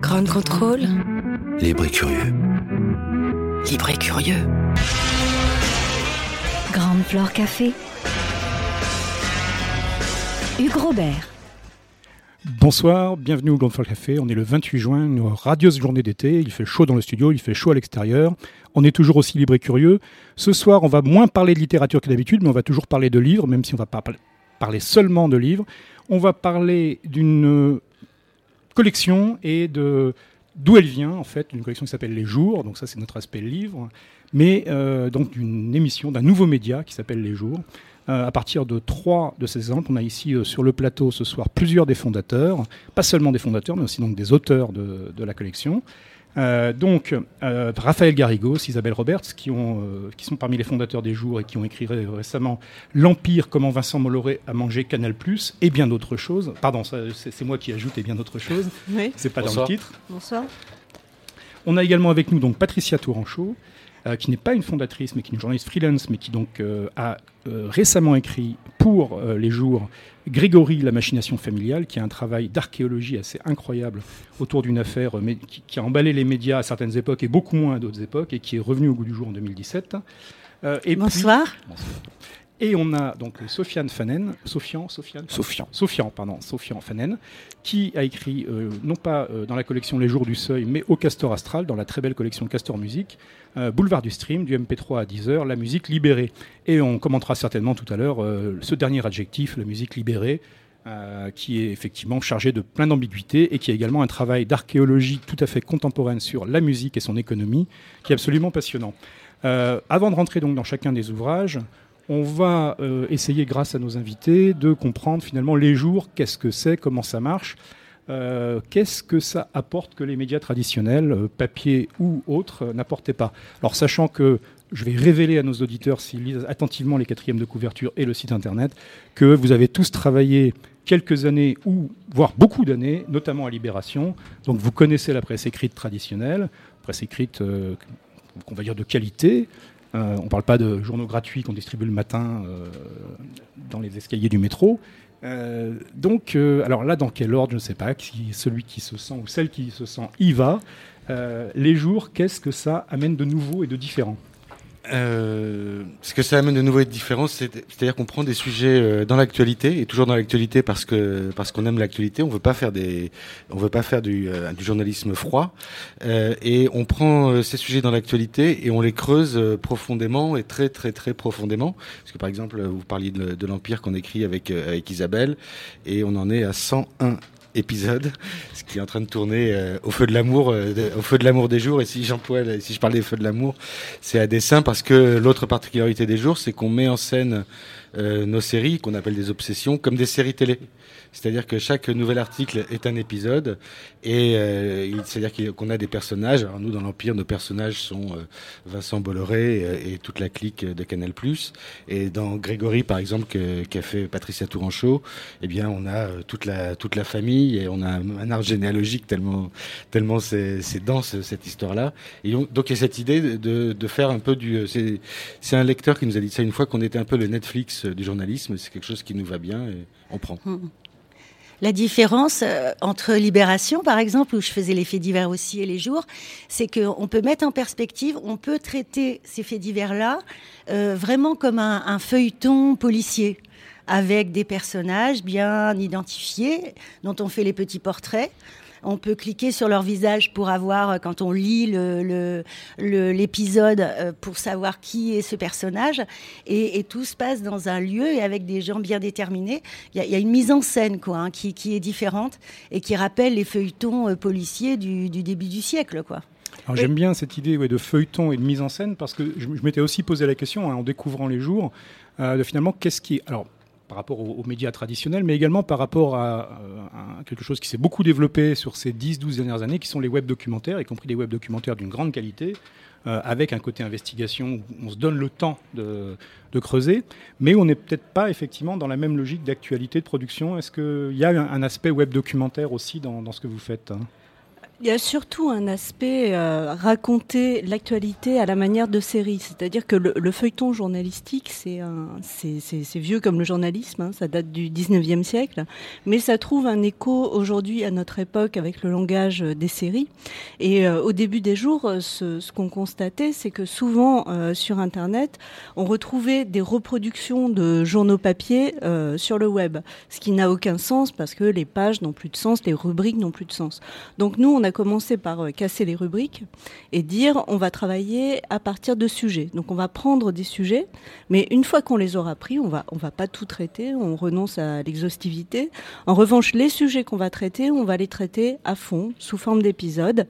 Grand contrôle. Libre et curieux. Libre et curieux. Grande Flore Café. Hugues Robert. Bonsoir, bienvenue au Grand Folk Café. On est le 28 juin, une radieuse journée d'été. Il fait chaud dans le studio, il fait chaud à l'extérieur. On est toujours aussi libre et curieux. Ce soir, on va moins parler de littérature que d'habitude, mais on va toujours parler de livres, même si on va pas parler seulement de livres. On va parler d'une collection et de d'où elle vient, en fait, une collection qui s'appelle Les Jours. Donc ça, c'est notre aspect livre, mais euh, donc d'une émission, d'un nouveau média qui s'appelle Les Jours. Euh, à partir de trois de ces exemples. On a ici euh, sur le plateau ce soir plusieurs des fondateurs, pas seulement des fondateurs, mais aussi donc des auteurs de la collection. Euh, donc, euh, Raphaël Garrigos, Isabelle Roberts, qui, ont, euh, qui sont parmi les fondateurs des jours et qui ont écrit ré récemment L'Empire, comment Vincent Molloré a mangé Canal, et bien d'autres choses. Pardon, c'est moi qui ajoute et bien d'autres choses. Oui. C'est pas Bonsoir. dans le titre. Bonsoir. On a également avec nous donc Patricia Touranchot, euh, qui n'est pas une fondatrice, mais qui est une journaliste freelance, mais qui donc euh, a euh, récemment écrit pour euh, les jours Grégory, la machination familiale, qui est un travail d'archéologie assez incroyable autour d'une affaire euh, mais qui, qui a emballé les médias à certaines époques et beaucoup moins à d'autres époques, et qui est revenu au goût du jour en 2017. Euh, et puis- Bonsoir. Et on a donc Sofiane Fanen, Sofian, Sofiane, Sofian. Sofian, pardon, Sofian Fanen, qui a écrit euh, non pas euh, dans la collection Les Jours du Seuil, mais au Castor Astral, dans la très belle collection Castor Musique, euh, Boulevard du Stream, du MP3 à 10h, la musique libérée. Et on commentera certainement tout à l'heure ce dernier adjectif, la musique libérée, euh, qui est effectivement chargé de plein d'ambiguïtés et qui a également un travail d'archéologie tout à fait contemporaine sur la musique et son économie, qui est absolument passionnant. Euh, avant de rentrer donc dans chacun des ouvrages, on va euh, essayer, grâce à nos invités, de comprendre finalement les jours, qu'est-ce que c'est, comment ça marche, euh, qu'est-ce que ça apporte que les médias traditionnels, euh, papier ou autres, n'apportaient pas. Alors sachant que je vais révéler à nos auditeurs, s'ils lisent attentivement les quatrièmes de couverture et le site internet, que vous avez tous travaillé quelques années ou voire beaucoup d'années, notamment à Libération. Donc vous connaissez la presse écrite traditionnelle, presse écrite euh, qu'on va dire de qualité. Euh, on ne parle pas de journaux gratuits qu'on distribue le matin euh, dans les escaliers du métro. Euh, donc, alors là, dans quel ordre, je ne sais pas, celui qui se sent ou celle qui se sent y va. Les jours, qu'est-ce que ça amène de nouveau et de différent? Euh, ce que ça amène de nouveau et de différent, c'est- c'est-à-dire qu'on prend des sujets euh, dans l'actualité et toujours dans l'actualité parce que parce qu'on aime l'actualité. On veut pas faire des, on veut pas faire du, euh, du journalisme froid et on prend ces sujets dans l'actualité et on les creuse profondément et très très très profondément. Parce que par exemple, vous parliez de, de l'empire qu'on écrit avec avec Isabelle et on en est à 101 épisode, ce qui est en train de tourner euh, au feu de l'amour, euh, au feu de l'amour des jours. Et si j'emploie, si je parle des feux de l'amour, c'est à dessein parce que l'autre particularité des jours, c'est qu'on met en scène euh, nos séries qu'on appelle des obsessions comme des séries télé. C'est-à-dire que chaque nouvel article est un épisode et euh, c'est-à-dire qu'on a des personnages. Alors nous, dans l'Empire, nos personnages sont euh, Vincent Bolloré euh, et toute la clique de Canal+. Et dans Grégory, par exemple, qu'a fait Patricia Touranchot, eh bien, on a euh, toute la toute la famille et on a un, arbre généalogique tellement tellement c'est dense cette histoire-là. Et on- donc il y a cette idée de- de, faire un peu du. euh, c'est un lecteur qui nous a dit ça une fois qu'on était un peu le Netflix euh, du journalisme. C'est quelque chose qui nous va bien et on prend. La différence euh, entre Libération, par exemple, où je faisais les faits divers aussi et les jours, c'est qu'on peut mettre en perspective, on peut traiter ces faits divers-là euh, vraiment comme un feuilleton policier, avec des personnages bien identifiés, dont on fait les petits portraits. On peut cliquer sur leur visage pour avoir, euh, quand on lit l'épisode, euh, pour savoir qui est ce personnage. Et, tout se passe dans un lieu et avec des gens bien déterminés. Il y, a- une mise en scène quoi, hein, qui, est différente et qui rappelle les feuilletons euh, policiers du, début du siècle. Quoi. Alors j'aime bien cette idée de feuilleton et de mise en scène parce que je, m'étais aussi posé la question hein, en découvrant les jours de finalement qu'est-ce qui. Alors par rapport aux, médias traditionnels, mais également par rapport à, à quelque chose qui s'est beaucoup développé sur ces 10-12 dernières années, qui sont les web documentaires, y compris des web documentaires d'une grande qualité, euh, avec un côté investigation où on se donne le temps de, creuser, mais on n'est peut-être pas effectivement dans la même logique d'actualité de production. Est-ce qu'il y a un, aspect web documentaire aussi dans, ce que vous faites hein? Il y a surtout un aspect euh, raconter l'actualité à la manière de série, c'est-à-dire que le, feuilleton journalistique, c'est vieux comme le journalisme, hein, ça date du 19e siècle, mais ça trouve un écho aujourd'hui à notre époque avec le langage des séries. Et euh, au début des jours, ce, ce qu'on constatait, c'est que souvent euh, sur Internet, on retrouvait des reproductions de journaux papier euh, sur le web, ce qui n'a aucun sens parce que les pages n'ont plus de sens, les rubriques n'ont plus de sens. Donc nous, on a commencé par euh, casser les rubriques et dire on va travailler à partir de sujets. Donc on va prendre des sujets, mais une fois qu'on les aura pris, on va on va pas tout traiter, on renonce à l'exhaustivité. En revanche, les sujets qu'on va traiter, on va les traiter à fond sous forme d'épisodes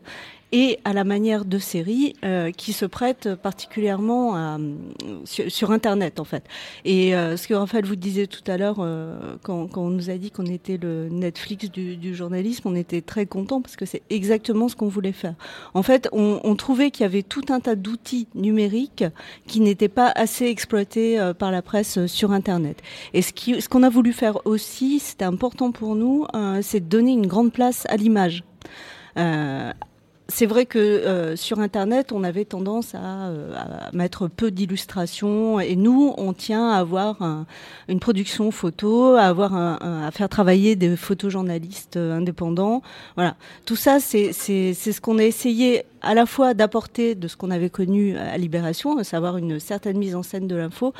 et à la manière de séries euh, qui se prêtent particulièrement à, sur, Internet en fait. Et euh, ce que Raphaël vous disait tout à l'heure euh, quand, on nous a dit qu'on était le Netflix du, journalisme, on était très content parce que c'est exactement ce qu'on voulait faire. En fait, on, trouvait qu'il y avait tout un tas d'outils numériques qui n'étaient pas assez exploités par la presse sur Internet. Et ce qu'on a voulu faire aussi, c'était important pour nous, c'est de donner une grande place à l'image. Euh, c'est vrai que euh, sur Internet, on avait tendance à, euh, mettre peu d'illustrations, et nous, on tient à avoir une production photo, à avoir à faire travailler des photojournalistes euh, indépendants. Voilà, tout ça, c'est ce qu'on a essayé à la fois d'apporter de ce qu'on avait connu à Libération, à savoir une certaine mise en scène de l'info,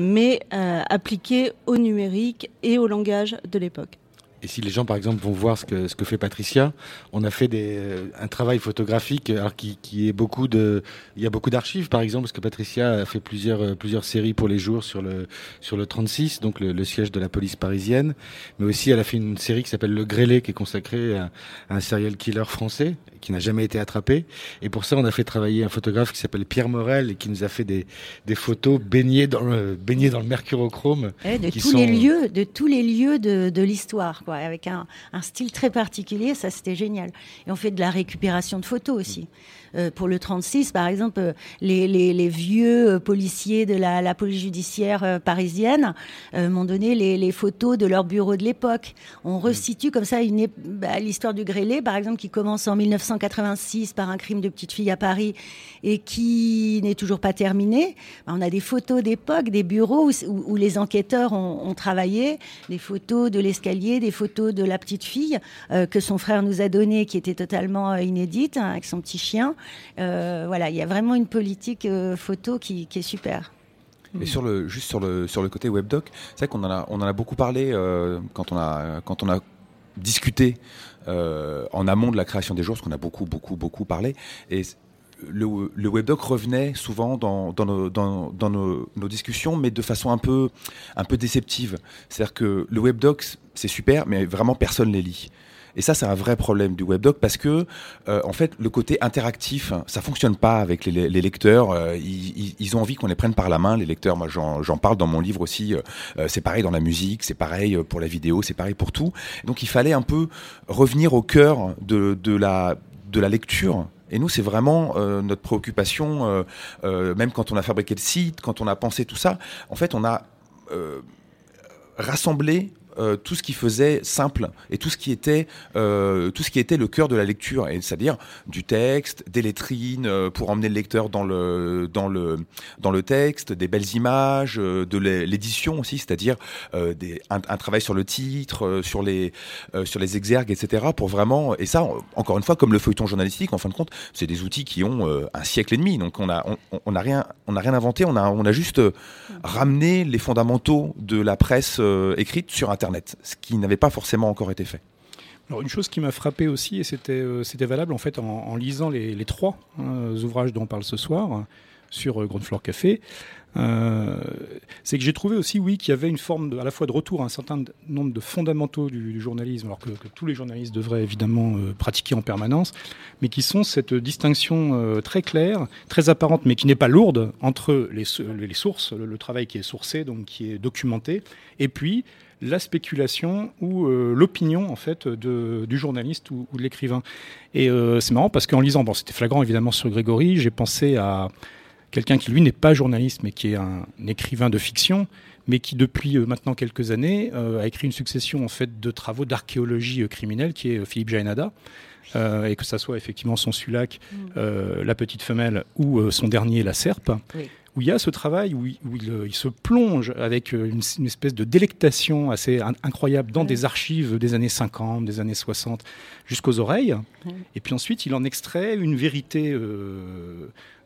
mais appliqué au numérique et au langage de l'époque. Et si les gens, par exemple, vont voir ce que, ce que fait Patricia, on a fait des, euh, un travail photographique alors qui, qui est beaucoup de, il y a beaucoup d'archives, par exemple, parce que Patricia a fait plusieurs, euh, plusieurs séries pour les jours sur le, sur le 36, donc le, siège de la police parisienne. Mais aussi, elle a fait une série qui s'appelle Le Grêlé, qui est consacrée à, un serial killer français, qui n'a jamais été attrapé. Et pour ça, on a fait travailler un photographe qui s'appelle Pierre Morel et qui nous a fait des, des photos baignées dans le, baignées dans le mercurochrome. Eh, de tous les lieux, de tous les lieux de, de l'histoire, quoi avec un, style très particulier. Ça, c'était génial. Et on fait de la récupération de photos aussi. Euh, pour le 36, par exemple, euh, les, vieux euh, policiers de la, police judiciaire parisienne m'ont donné les, photos de leur bureau de l'époque. On resitue comme ça une bah, l'histoire du grêlé, par exemple, qui commence en 1986 par un crime de petite fille à Paris et qui n'est toujours pas terminé. Bah, on a des photos d'époque, des bureaux où, les enquêteurs ont, travaillé, des photos de l'escalier, des photos de la petite fille que son frère nous a donné, qui était totalement inédite, hein, avec son petit chien. Euh, voilà, il y a vraiment une politique euh, photo qui, est super. Et sur le, juste sur le, sur le côté webdoc, c'est vrai qu'on en a, on en a beaucoup parlé euh, quand, on a, quand on a discuté en amont de la création des jours, parce qu'on a beaucoup, beaucoup, beaucoup parlé. Et le, webdoc revenait souvent dans, nos, dans, nos, discussions, mais de façon un peu, un peu déceptive. C'est-à-dire que le webdoc, c'est super, mais vraiment personne ne les lit. Et ça, c'est un vrai problème du webdoc parce que, euh, en fait, le côté interactif, ça fonctionne pas avec les, lecteurs. Euh, ils, ont envie qu'on les prenne par la main, les lecteurs. Moi, j'en parle dans mon livre aussi. Euh, c'est pareil dans la musique, c'est pareil pour la vidéo, c'est pareil pour tout. Donc, il fallait un peu revenir au cœur de, la lecture et nous, c'est vraiment notre préoccupation, même quand on a fabriqué le site, quand on a pensé tout ça. En fait, on a rassemblé euh, tout ce qui faisait simple et tout ce qui était euh, tout ce qui était le cœur de la lecture, c'est-à-dire du texte, des lettrines euh, pour emmener le lecteur dans le dans le dans le texte, des belles images, de l'édition aussi, c'est-à-dire un, travail sur le titre, sur les sur les exergues, etc. Pour vraiment et ça encore une fois comme le feuilleton journalistique, en fin de compte, c'est des outils qui ont un siècle et demi, donc on a on, on a rien on a rien inventé, on a on a juste ramené les fondamentaux de la presse écrite sur Internet ce qui n'avait pas forcément encore été fait. Alors une chose qui m'a frappé aussi, et c'était euh, valable en fait en, lisant les, trois hein, ouvrages dont on parle ce soir, sur euh, Ground Floor Café, euh, c'est que j'ai trouvé aussi, oui, qu'il y avait une forme à la fois de retour à un certain nombre de fondamentaux du, journalisme, alors que, tous les journalistes devraient évidemment euh, pratiquer en permanence, mais qui sont cette distinction euh, très claire, très apparente, mais qui n'est pas lourde entre les sources, le, travail qui est sourcé, donc qui est documenté, et puis la spéculation ou l'opinion en fait de, du journaliste ou, ou de l'écrivain. Et c'est marrant parce qu'en lisant, bon, c'était flagrant évidemment sur Grégory, j'ai pensé à quelqu'un qui lui n'est pas journaliste mais qui est un, écrivain de fiction, mais qui depuis euh, maintenant quelques années euh, a écrit une succession en fait de travaux d'archéologie euh, criminelle qui est Philippe Jaénada. et que ça soit effectivement son Sulac, mm. La Petite Femelle ou son dernier La Serpe, où il y a ce travail où il, se plonge avec une, espèce de délectation assez incroyable dans des archives des années 50, des années 60, jusqu'aux oreilles. Et puis ensuite, il en extrait une vérité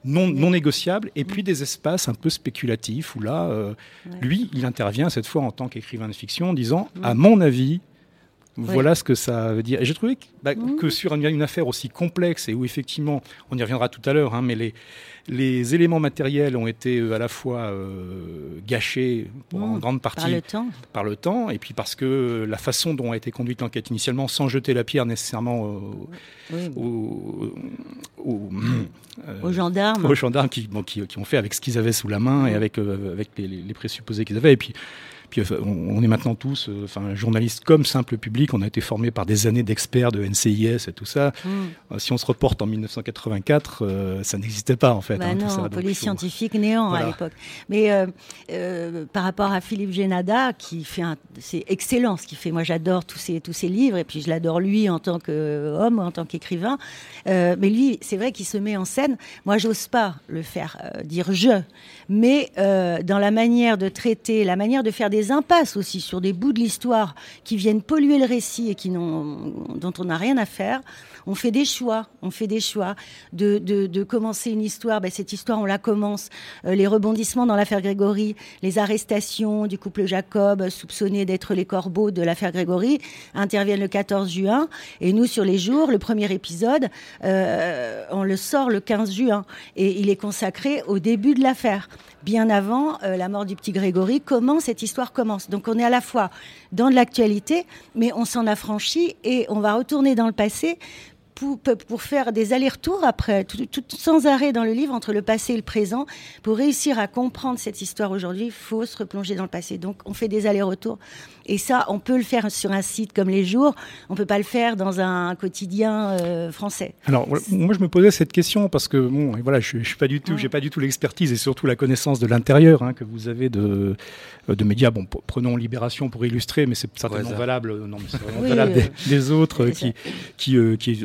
non, non négociables, et puis des espaces un peu spéculatifs où là, euh, lui, il intervient cette fois en tant qu'écrivain de fiction en disant, à mon avis, voilà ce que ça veut dire. Et j'ai trouvé que, bah, que sur une, une, affaire aussi complexe et où effectivement, on y reviendra tout à l'heure, hein, mais les, les éléments matériels ont été euh, à la fois euh, gâchés en mmh. grande partie par le, temps. par le temps, et puis parce que la façon dont a été conduite l'enquête initialement, sans jeter la pierre nécessairement aux, aux, gendarmes, aux gendarmes qui, qui, ont fait avec ce qu'ils avaient sous la main et avec, avec les, les présupposés qu'ils avaient, et puis puis on, est maintenant tous, euh, enfin journalistes comme simple public, on a été formés par des années d'experts de NCIS et tout ça. Mm. Euh, si on se reporte en 1984, euh, ça n'existait pas en fait. Bah hein, non, police scientifique néant à l'époque. Mais par rapport à Philippe Génada, qui fait un, c'est excellent ce qu'il fait. Moi, j'adore tous ses tous ses livres et puis je l'adore lui en tant qu'homme, en tant qu'écrivain. mais lui, c'est vrai qu'il se met en scène. Moi, j'ose pas le faire dire je, mais dans la manière de traiter, la manière de faire des impasses aussi sur des bouts de l'histoire qui viennent polluer le récit et qui dont on n'a rien à faire. On fait des choix, on fait des choix de, commencer une histoire. Ben, cette histoire, on la commence. Euh, les rebondissements dans l'affaire Grégory, les arrestations du couple Jacob, soupçonnés d'être les corbeaux de l'affaire Grégory, interviennent le 14 juin. Et nous, sur les jours, le premier épisode, euh, on le sort le 15 juin. Et il est consacré au début de l'affaire bien avant euh, la mort du petit Grégory, comment cette histoire commence. Donc on est à la fois dans de l'actualité, mais on s'en affranchit et on va retourner dans le passé pour, faire des allers-retours après, tout, sans arrêt dans le livre entre le passé et le présent. Pour réussir à comprendre cette histoire aujourd'hui, il faut se replonger dans le passé. Donc on fait des allers-retours. Et ça, on peut le faire sur un site comme Les Jours, on peut pas le faire dans un quotidien euh, français. Alors moi je me posais cette question parce que bon, voilà, je, je suis pas du tout, j'ai pas du tout l'expertise et surtout la connaissance de l'intérieur hein, que vous avez de, de médias. Bon, prenons Libération pour illustrer, mais c'est certainement valable. Non, mais c'est valable des, autres qui, qui, euh, qui,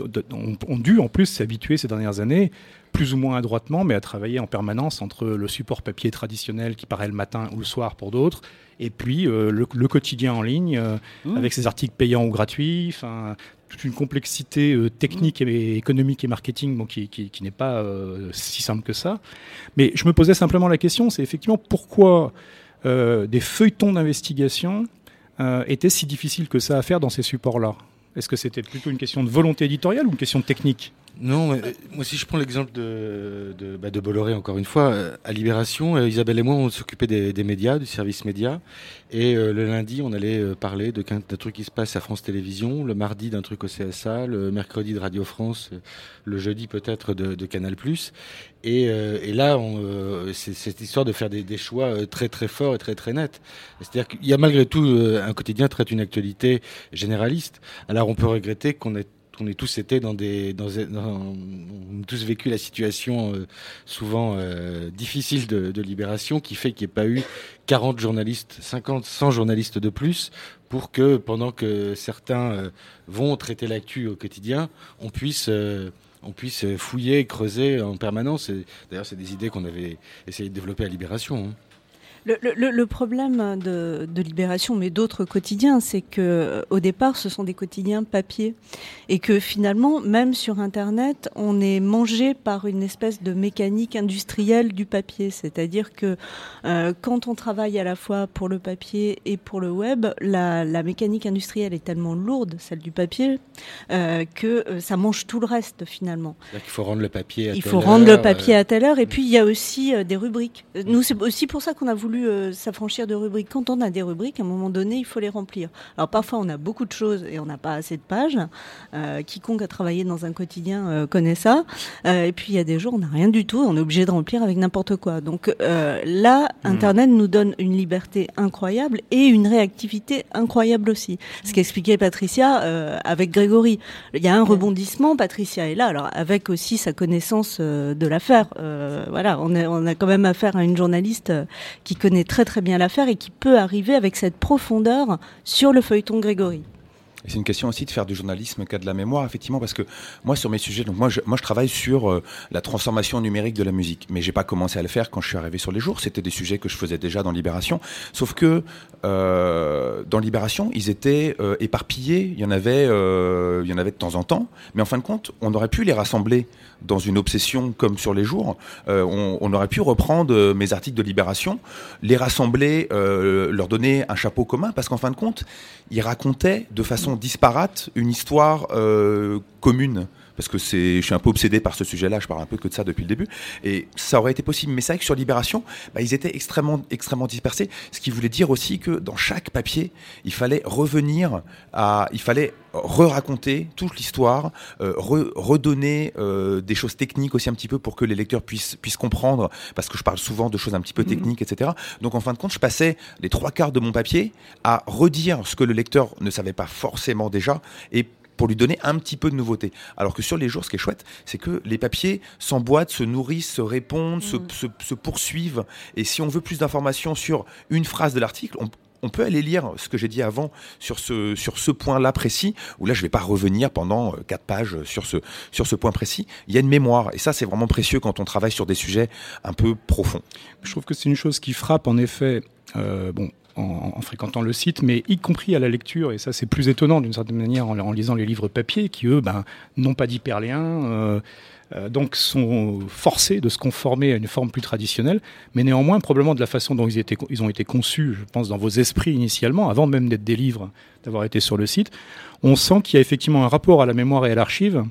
ont, dû en plus s'habituer ces dernières années plus ou moins adroitement, mais à travailler en permanence entre le support papier traditionnel qui paraît le matin ou le soir pour d'autres, et puis euh, le, quotidien en ligne, euh, mmh. avec ses articles payants ou gratuits, toute une complexité euh, technique et économique et marketing qui, qui n'est pas si simple que ça. Mais je me posais simplement la question, c'est effectivement pourquoi des feuilletons d'investigation étaient si difficiles que ça à faire dans ces supports-là? Est-ce que c'était plutôt une question de volonté éditoriale ou une question de technique? Non, mais, euh, moi si je prends l'exemple de, de, bah, Bolloré encore une fois, euh, à Libération, euh, Isabelle et moi on s'occupait des, des, médias, du service média, et le lundi on allait parler de d'un truc qui se passe à France Télévisions, le mardi d'un truc au CSA, le mercredi de Radio France, le jeudi peut-être de, Canal+. Et, et là, c'est cette histoire de faire des, des, choix très très forts et très très nets. C'est-à-dire qu'il y a malgré tout un quotidien traite une actualité généraliste. Alors on peut regretter qu'on ait on est tous été dans des, dans, on a tous vécu la situation euh, souvent euh, difficile de, libération qui fait qu'il n'y ait pas eu 40 journalistes, 50, 100 journalistes de plus pour que pendant que certains euh, vont traiter l'actu au quotidien, on puisse on puisse fouiller, creuser en permanence. D'ailleurs, c'est des idées qu'on avait essayé de développer à Libération. Hein. Le, problème de, Libération, mais d'autres quotidiens, c'est que au départ, ce sont des quotidiens papier, et que finalement, même sur Internet, on est mangé par une espèce de mécanique industrielle du papier. C'est-à-dire que euh, quand on travaille à la fois pour le papier et pour le web, la, mécanique industrielle est tellement lourde, celle du papier, euh, que euh, ça mange tout le reste finalement. Il faut rendre le papier à Il faut rendre le papier à telle heure, et puis il y a aussi des rubriques. Nous, c'est aussi pour ça qu'on a voulu euh, s'affranchir de rubriques. Quand on a des rubriques, à un moment donné, il faut les remplir. Alors parfois, on a beaucoup de choses et on n'a pas assez de pages. Euh, quiconque a travaillé dans un quotidien euh, connaît ça. et puis il y a des jours, on n'a rien du tout. On est obligé de remplir avec n'importe quoi. Donc là, hmm. Internet nous donne une liberté incroyable et une réactivité incroyable aussi. Ce qu'expliquait Patricia avec Grégory. Il y a un rebondissement. Patricia est là. Alors avec aussi sa connaissance de l'affaire. voilà, on on a quand même affaire à une journaliste qui connaît très très bien l'affaire et qui peut arriver avec cette profondeur sur le feuilleton Grégory. C'est une question aussi de faire du journalisme qu'à de la mémoire, effectivement, parce que moi, sur mes sujets, donc moi, je, moi, je travaille sur euh, la transformation numérique de la musique, mais j'ai pas commencé à le faire quand je suis arrivé sur les jours. C'était des sujets que je faisais déjà dans Libération, sauf que euh, dans Libération, ils étaient euh, éparpillés. Il y en avait, il y en avait de temps en temps, mais en fin de compte, on aurait pu les rassembler dans une obsession comme sur les jours. Euh, on, aurait pu reprendre mes articles de Libération, les rassembler, leur donner un chapeau commun, parce qu'en fin de compte, ils racontaient de façon disparate une histoire euh, commune parce que je suis un peu obsédé par ce sujet-là, je parle un peu que de ça depuis le début, et ça aurait été possible. Mais c'est vrai que sur Libération, bah, ils étaient extrêmement, extrêmement dispersés, ce qui voulait dire aussi que dans chaque papier, il fallait revenir à, il fallait re-raconter toute l'histoire, euh, redonner euh, des choses techniques aussi un petit peu pour que les lecteurs puissent, puissent comprendre, parce que je parle souvent de choses un petit peu mmh. techniques, etc. Donc en fin de compte, je passais les trois quarts de mon papier à redire ce que le lecteur ne savait pas forcément déjà, et pour lui donner un petit peu de nouveauté. Alors que sur les jours, ce qui est chouette, c'est que les papiers s'emboîtent, se nourrissent, se répondent, se, mm. poursuivent. Et si on veut plus d'informations sur une phrase de l'article, on, peut aller lire ce que j'ai dit avant sur ce, sur ce point-là précis, où là je ne vais pas revenir pendant euh, quatre pages sur ce, sur ce point précis. Il y a une mémoire, et ça c'est vraiment précieux quand on travaille sur des sujets un peu profonds. Je trouve que c'est une chose qui frappe en effet. Euh, bon, en, fréquentant le site, mais y compris à la lecture, et ça c'est plus étonnant d'une certaine manière en, lisant les livres papier, qui eux ben, n'ont pas d'hyperlien, euh, euh, donc sont forcés de se conformer à une forme plus traditionnelle, mais néanmoins probablement de la façon dont ils, ont été conçus, je pense, dans vos esprits initialement, avant même d'être des livres, d'avoir été sur le site, on sent qu'il y a effectivement un rapport à la mémoire et à l'archive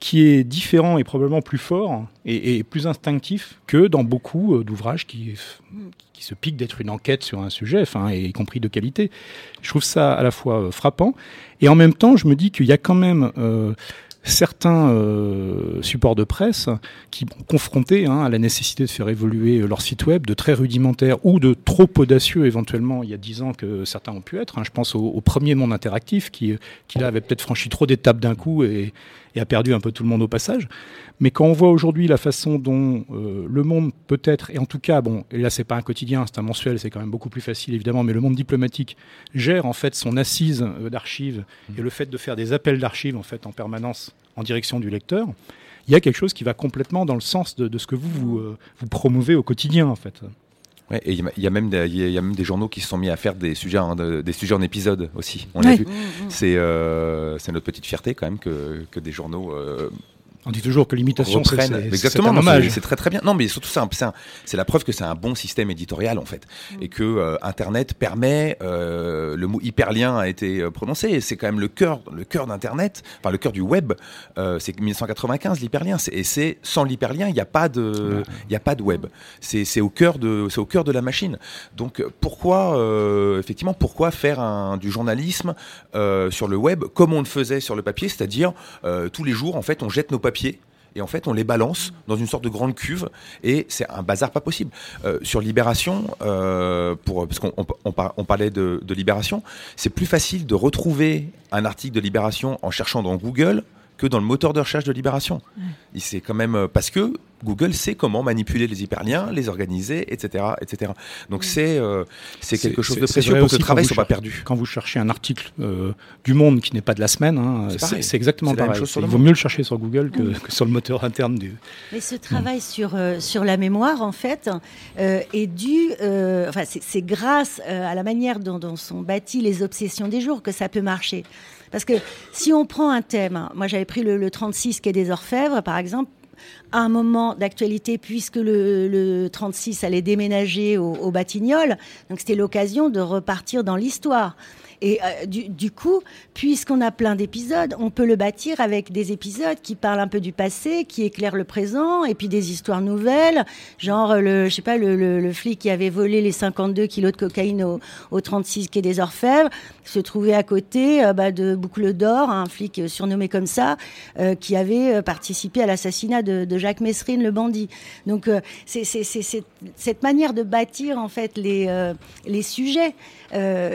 qui est différent et probablement plus fort et, plus instinctif que dans beaucoup euh, d'ouvrages qui, qui se piquent d'être une enquête sur un sujet, enfin, y compris de qualité. Je trouve ça à la fois euh, frappant et en même temps, je me dis qu'il y a quand même euh, certains supports de presse qui sont confrontés hein, à la nécessité de faire évoluer leur site web de très rudimentaire ou de trop audacieux éventuellement il y a dix ans que certains ont pu être. Hein. Je pense au, premier monde interactif qui, qui là avait peut-être franchi trop d'étapes d'un coup et, et, a perdu un peu tout le monde au passage. Mais quand on voit aujourd'hui la façon dont euh, le monde peut-être, et en tout cas, bon, et là c'est pas un quotidien, c'est un mensuel, c'est quand même beaucoup plus facile évidemment, mais le monde diplomatique gère en fait son assise euh, d'archives et le fait de faire des appels d'archives en fait en permanence en direction du lecteur, il y a quelque chose qui va complètement dans le sens de, ce que vous, vous, euh, vous, promouvez au quotidien en fait. Ouais, et il y, a même des, il y a même des journaux qui se sont mis à faire des sujets en, des sujets en épisode aussi. On l'a vu. Mmh, mmh. C'est euh, c'est notre petite fierté quand même que, que des journaux euh, on dit toujours que l'imitation, c'est exactement C'est très très bien. Non, mais surtout c'est la preuve que c'est un bon système éditorial en fait, mm. et que euh, Internet permet. Euh, le mot hyperlien a été euh, prononcé. C'est quand même le cœur, le cœur d'Internet, enfin le cœur du web. c'est 1995 l'hyperlien. Et c'est sans l'hyperlien, il n'y a pas de, il a pas de web. C'est au cœur de, c'est au cœur de la machine. Donc pourquoi, effectivement, pourquoi faire un, du journalisme sur le web comme on le faisait sur le papier, c'est-à-dire tous les jours en fait on jette nos papiers et en fait on les balance dans une sorte de grande cuve et c'est un bazar pas possible. Euh, sur Libération, euh, parce qu'on on, parlait de, Libération, c'est plus facile de retrouver un article de Libération en cherchant dans Google que dans le moteur de recherche de Libération. C'est quand même euh, parce que Google sait comment manipuler les hyperliens, les organiser, etc., etc. Donc c'est euh, c'est quelque chose de précieux pour que le travail soit pas perdu. Quand vous cherchez un article euh, du Monde qui n'est pas de la semaine, hein, c'est exactement pareil. Il vaut mieux le chercher sur Google que, sur le moteur interne du. Mais ce travail sur euh, sur la mémoire, en fait, est dû. enfin, c'est grâce à la manière dont, dont sont bâties les obsessions des jours que ça peut marcher. Parce que si on prend un thème, hein, moi j'avais pris le, le 36 qui est des Orfèvres, par exemple, à un moment d'actualité puisque le, 36 allait déménager au, au Batignolles. Donc c'était l'occasion de repartir dans l'histoire. Et euh, du, coup, puisqu'on a plein d'épisodes, on peut le bâtir avec des épisodes qui parlent un peu du passé, qui éclairent le présent, et puis des histoires nouvelles, genre le, je sais pas, le, flic qui avait volé les 52 kilos de cocaïne au, 36 quai des Orfèvres, se trouvait à côté euh, bah, de Boucle d'Or, un flic surnommé comme ça, euh, qui avait participé à l'assassinat de, Jacques Messrine, le bandit. Donc c'est cette manière de bâtir en fait les, les sujets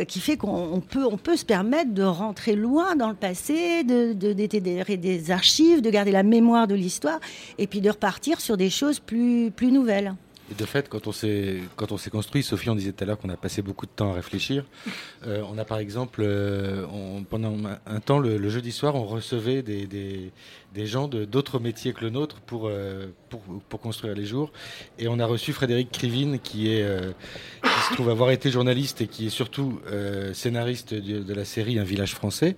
qui fait qu'on on peut se permettre de rentrer loin dans le passé, de, de, des archives, de garder la mémoire de l'histoire, et puis de repartir sur des choses plus, plus nouvelles. Et de fait, quand on s'est quand on s'est construit, Sophie, on disait tout à l'heure qu'on a passé beaucoup de temps à réfléchir. Euh, on a par exemple, euh, pendant un, temps, le, jeudi soir, on recevait des, des, gens de d'autres métiers que le nôtre pour, euh, pour, pour construire les jours. Et on a reçu Frédéric Krivine, qui est qui se trouve avoir été journaliste et qui est surtout scénariste de, de, la série Un village français.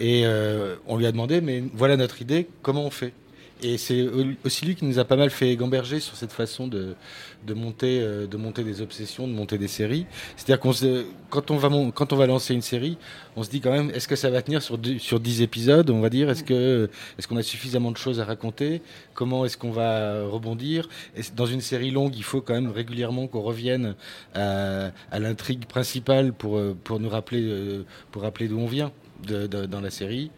Et on lui a demandé, mais voilà notre idée, comment on fait? Et c'est aussi lui qui nous a pas mal fait gamberger sur cette façon de, de, monter, euh, de monter des obsessions, de monter des séries. C'est-à-dire qu'on quand on va quand on va lancer une série, on se dit quand même est-ce que ça va tenir sur sur 10 épisodes, on va dire? Est-ce que est-ce qu'on a suffisamment de choses à raconter? Comment est-ce qu'on va rebondir? Dans une série longue, il faut quand même régulièrement qu'on revienne à, l'intrigue principale pour pour nous rappeler euh, pour rappeler d'où on vient dans la série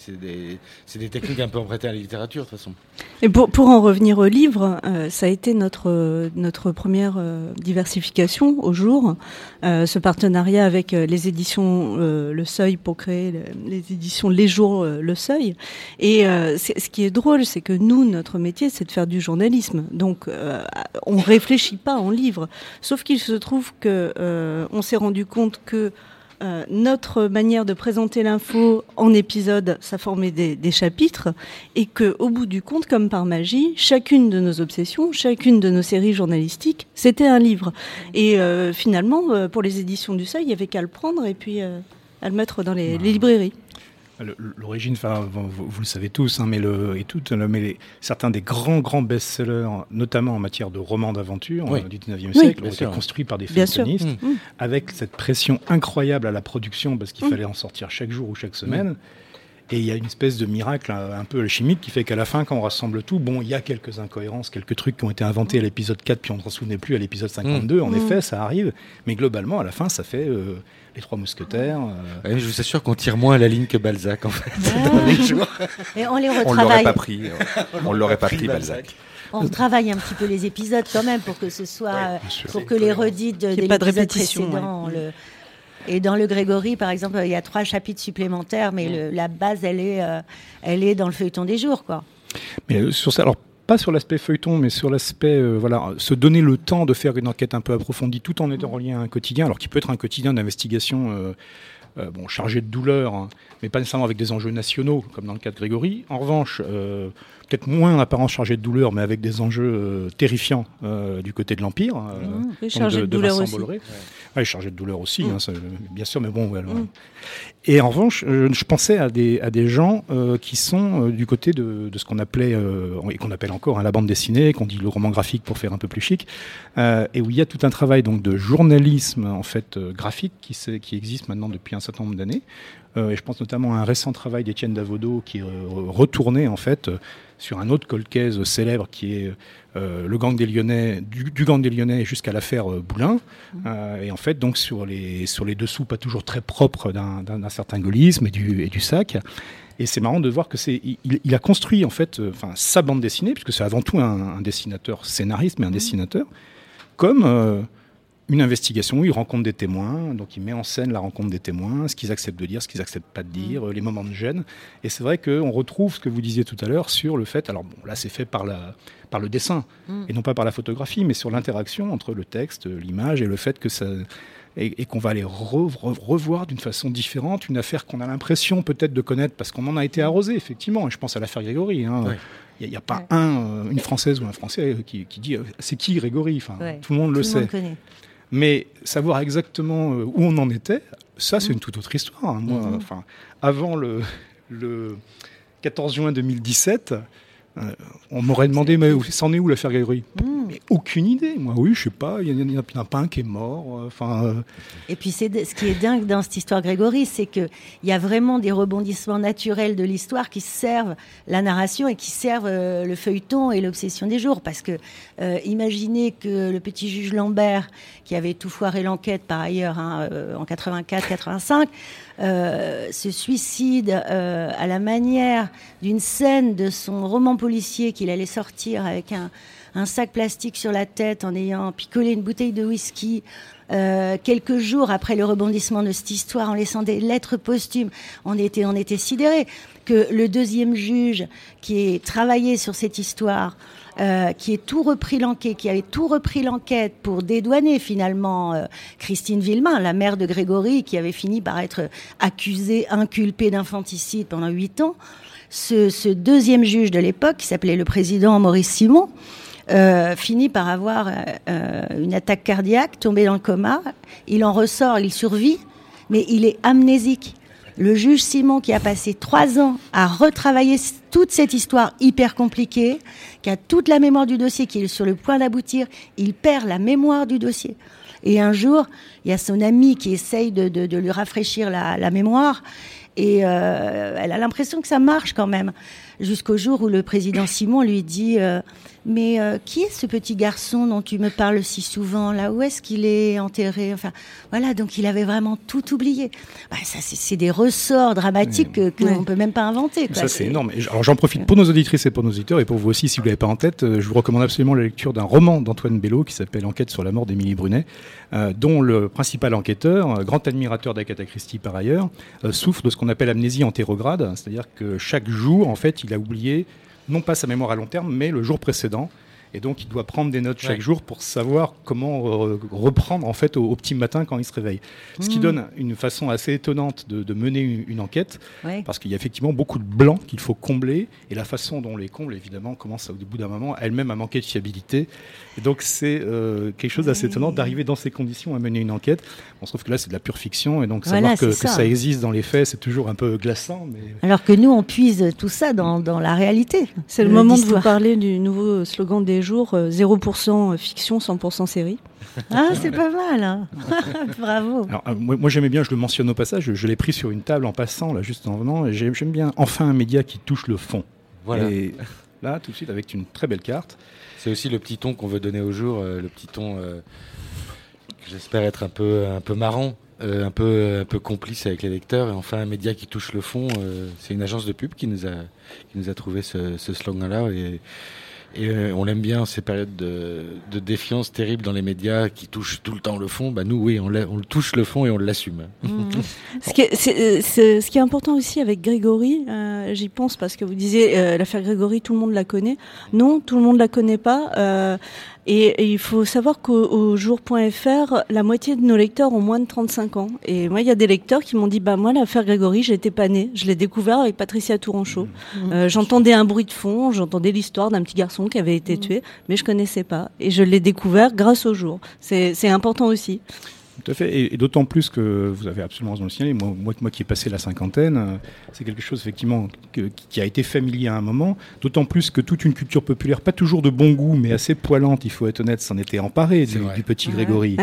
c'est des, techniques un peu empruntées à la littérature, de toute façon. Et pour, en revenir au livre, euh, ça a été notre, première euh, diversification au jour. Euh, ce partenariat avec les éditions Le Seuil pour créer les éditions Les Jours Le Seuil. Et ce qui est drôle, c'est que nous, notre métier, c'est de faire du journalisme. Donc, on réfléchit pas en livre. Sauf qu'il se trouve que on s'est rendu compte que euh, notre manière de présenter l'info en épisode, ça formait des, chapitres, et que au bout du compte, comme par magie, chacune de nos obsessions, chacune de nos séries journalistiques, c'était un livre. Et euh, finalement, euh, pour les éditions du Seuil, il y avait qu'à le prendre et puis à le mettre dans les librairies. L'origine, enfin, vous, le savez tous, hein, mais, le, et tout, mais certains des grands, grands best-sellers, notamment en matière de romans d'aventure du 19e siècle, ont été construits par des fictionnistes, mmh. avec cette pression incroyable à la production, parce qu'il mmh. fallait en sortir chaque jour ou chaque semaine. Et il y a une espèce de miracle un peu alchimique qui fait qu'à la fin, quand on rassemble tout, bon, il y a quelques incohérences, quelques trucs qui ont été inventés à l'épisode 4, puis on ne s'en souvenait plus à l'épisode 52. Mmh. En effet, ça arrive. Mais globalement, à la fin, ça fait euh, les trois mousquetaires. Euh. je vous assure qu'on tire moins à la ligne que Balzac, en fait, Et on les retravaille. On l'aurait pas pris. on l'aurait pas pris, Balzac. On travaille un petit peu les épisodes quand même pour que ce soit, pour que les redites de, des épisodes précédents, le, et dans le Grégory, par exemple, il y a trois chapitres supplémentaires, mais la base, elle est, euh, elle est dans le feuilleton des jours, quoi. Mais euh, sur ça, alors pas sur l'aspect feuilleton, mais sur l'aspect, euh, voilà, se donner le temps de faire une enquête un peu approfondie, tout en étant relié à un quotidien, alors qui peut être un quotidien d'investigation. bon, chargé de douleur, hein, mais pas nécessairement avec des enjeux nationaux, comme dans le cas de Grégory. En revanche, peut-être moins en apparence chargé de douleur, mais avec des enjeux euh, terrifiants euh, du côté de l'Empire. Euh, mmh, chargé de, douleur aussi. Ouais. chargé de douleur aussi, mmh. hein, bien sûr, mais bon. Mmh. Et en revanche, je pensais à des, à des gens qui sont du côté de, de ce qu'on appelait, et qu'on appelle encore hein, la bande dessinée, qu'on dit le roman graphique pour faire un peu plus chic, et où il y a tout un travail donc, de journalisme en fait, graphique qui, qui existe maintenant depuis un certain nombre d'années. Et je pense notamment à un récent travail d'Étienne Davodo qui est retourné en fait sur un autre colcaise célèbre qui est euh, le gang des Lyonnais, du, gang des Lyonnais jusqu'à l'affaire euh, Boulin. Mmh. Euh, et en fait, donc sur les, sur les dessous pas toujours très propres d'un certain gaullisme et du, et du sac. Et c'est marrant de voir que c'est, il, a construit en fait, enfin sa bande dessinée, puisque c'est avant tout un, dessinateur scénariste, mais un mmh. dessinateur, comme une investigation où il rencontre des témoins, donc il met en scène la rencontre des témoins, ce qu'ils acceptent de dire, ce qu'ils acceptent pas de dire, les moments de gêne. Et c'est vrai qu'on retrouve ce que vous disiez tout à l'heure sur le fait, alors bon, là c'est fait par, la, par le dessin et non pas par la photographie, mais sur l'interaction entre le texte, l'image et le fait que ça et, qu'on va aller revoir d'une façon différente une affaire qu'on a l'impression peut-être de connaître parce qu'on en a été arrosé, effectivement. Et je pense à l'affaire Grégory. Hein. Il n'y a, pas un, une Française ou un Français qui, dit euh, c'est qui Grégory? Enfin, Tout le monde le sait. Mais savoir exactement euh, où on en était, ça, c'est mm. une toute autre histoire. Hein. Moi, mm-hmm. enfin, avant le, le 14 juin 2017, on m'aurait demandé, mais c'en est où l'affaire Grégory mm aucune idée. Moi, oui, je sais pas, il y, en a, pas un qui est mort. Euh, enfin. Euh. Et puis, c'est ce qui est dingue dans cette histoire Grégory, c'est qu'il y a vraiment des rebondissements naturels de l'histoire qui servent la narration et qui servent euh, le feuilleton et l'obsession des jours. Parce que imaginez que le petit juge Lambert, qui avait tout foiré l'enquête par ailleurs hein, en 84-85, se suicide à la manière d'une scène de son roman policier qu'il allait sortir avec un un sac plastique sur la tête en ayant picolé une bouteille de whisky. Euh, quelques jours après le rebondissement de cette histoire, en laissant des lettres posthumes, on était, on sidérés que le deuxième juge qui est travaillé sur cette histoire, euh, qui est tout repris l'enquête, qui avait tout repris l'enquête pour dédouaner finalement euh, Christine Villemain, la mère de Grégory, qui avait fini par être accusée, inculpée d'infanticide pendant huit ans. Ce, ce, deuxième juge de l'époque, qui s'appelait le président Maurice Simon, euh, finit par avoir euh, euh, une attaque cardiaque, tombé dans le coma. Il en ressort, il survit, mais il est amnésique. Le juge Simon, qui a passé trois ans à retravailler toute cette histoire hyper compliquée, qui a toute la mémoire du dossier, qui est sur le point d'aboutir, il perd la mémoire du dossier. Et un jour, il y a son ami qui essaye de, lui rafraîchir la, mémoire, et elle a l'impression que ça marche quand même jusqu'au jour où le président Simon lui dit euh, Mais euh, qui est ce petit garçon dont tu me parles si souvent? Là Où est-ce qu'il est enterré? Enfin, voilà, donc il avait vraiment tout oublié. Bah, ça, c'est des ressorts dramatiques qu'on ne peut même pas inventer. Ça, c'est énorme. Alors, j'en profite pour nos auditrices et pour nos auditeurs, et pour vous aussi, si vous ne l'avez pas en tête, euh, je vous recommande absolument la lecture d'un roman d'Antoine Bello qui s'appelle Enquête sur la mort d'Émilie Brunet, dont le principal enquêteur, grand admirateur d'Agatha Christie par ailleurs, souffre de ce qu'on appelle amnésie antérograde, c'est-à-dire que chaque jour, en fait, il il a oublié non pas sa mémoire à long terme, mais le jour précédent. Et donc, il doit prendre des notes chaque jour pour savoir comment reprendre en fait au, petit matin quand il se réveille. Ce qui mmh. donne une façon assez étonnante de, mener une, enquête, parce qu'il y a effectivement beaucoup de blancs qu'il faut combler, et la façon dont on les comble, évidemment, commence au bout d'un moment elle-même à manquer de fiabilité. Et donc, c'est euh, quelque chose d'assez étonnant d'arriver dans ces conditions à mener une enquête. On se trouve que là, c'est de la pure fiction, et donc savoir que ça. existe dans les faits, c'est toujours un peu glaçant. Mais... Alors que nous, on puise tout ça dans, dans la réalité. C'est le, moment de vous parler du nouveau slogan des jours 0% euh, fiction, 100% série. Ah, c'est pas mal. Hein. Bravo. Euh, moi, j'aimais bien, je le mentionne au passage, je, l'ai pris sur une table en passant, là, juste en venant. J'aime bien enfin un média qui touche le fond. Voilà. Et là, tout de suite, avec une très belle carte. C'est aussi le petit ton qu'on veut donner au jour, euh, le petit ton euh, que j'espère être un peu, un peu marrant, euh, un, peu, un peu complice avec les lecteurs. Et enfin, un média qui touche le fond, c'est une agence de pub qui nous a, qui nous a trouvé ce, ce slogan-là. Et, et euh, on aime bien ces périodes de, défiance terrible dans les médias qui touchent tout le temps le fond. Bah nous, oui, on, on le touche le fond et on l'assume. Mmh. ce, qui est, ce qui est important aussi avec Grégory, euh, j'y pense parce que vous disiez euh, l'affaire Grégory, tout le monde la connaît. Non, tout le monde la connaît pas. Et, il faut savoir qu'au jour.fr, la moitié de nos lecteurs ont moins de 35 ans. Et moi, il y a des lecteurs qui m'ont dit, bah moi, l'affaire Grégory, j'étais pas née. Je l'ai découvert avec Patricia Touranchot. Mmh. Euh, j'entendais un bruit de fond, j'entendais l'histoire d'un petit garçon qui avait été mmh. tué, mais je connaissais pas. Et je l'ai découvert grâce au jour. C'est important aussi. Tout à fait, et, d'autant plus que vous avez absolument raison de signaler, moi, moi, moi, qui ai passé la cinquantaine, euh, c'est quelque chose effectivement qui a été familier à un moment, d'autant plus que toute une culture populaire, pas toujours de bon goût, mais assez poilante, il faut être honnête, s'en était emparée du, petit Grégory.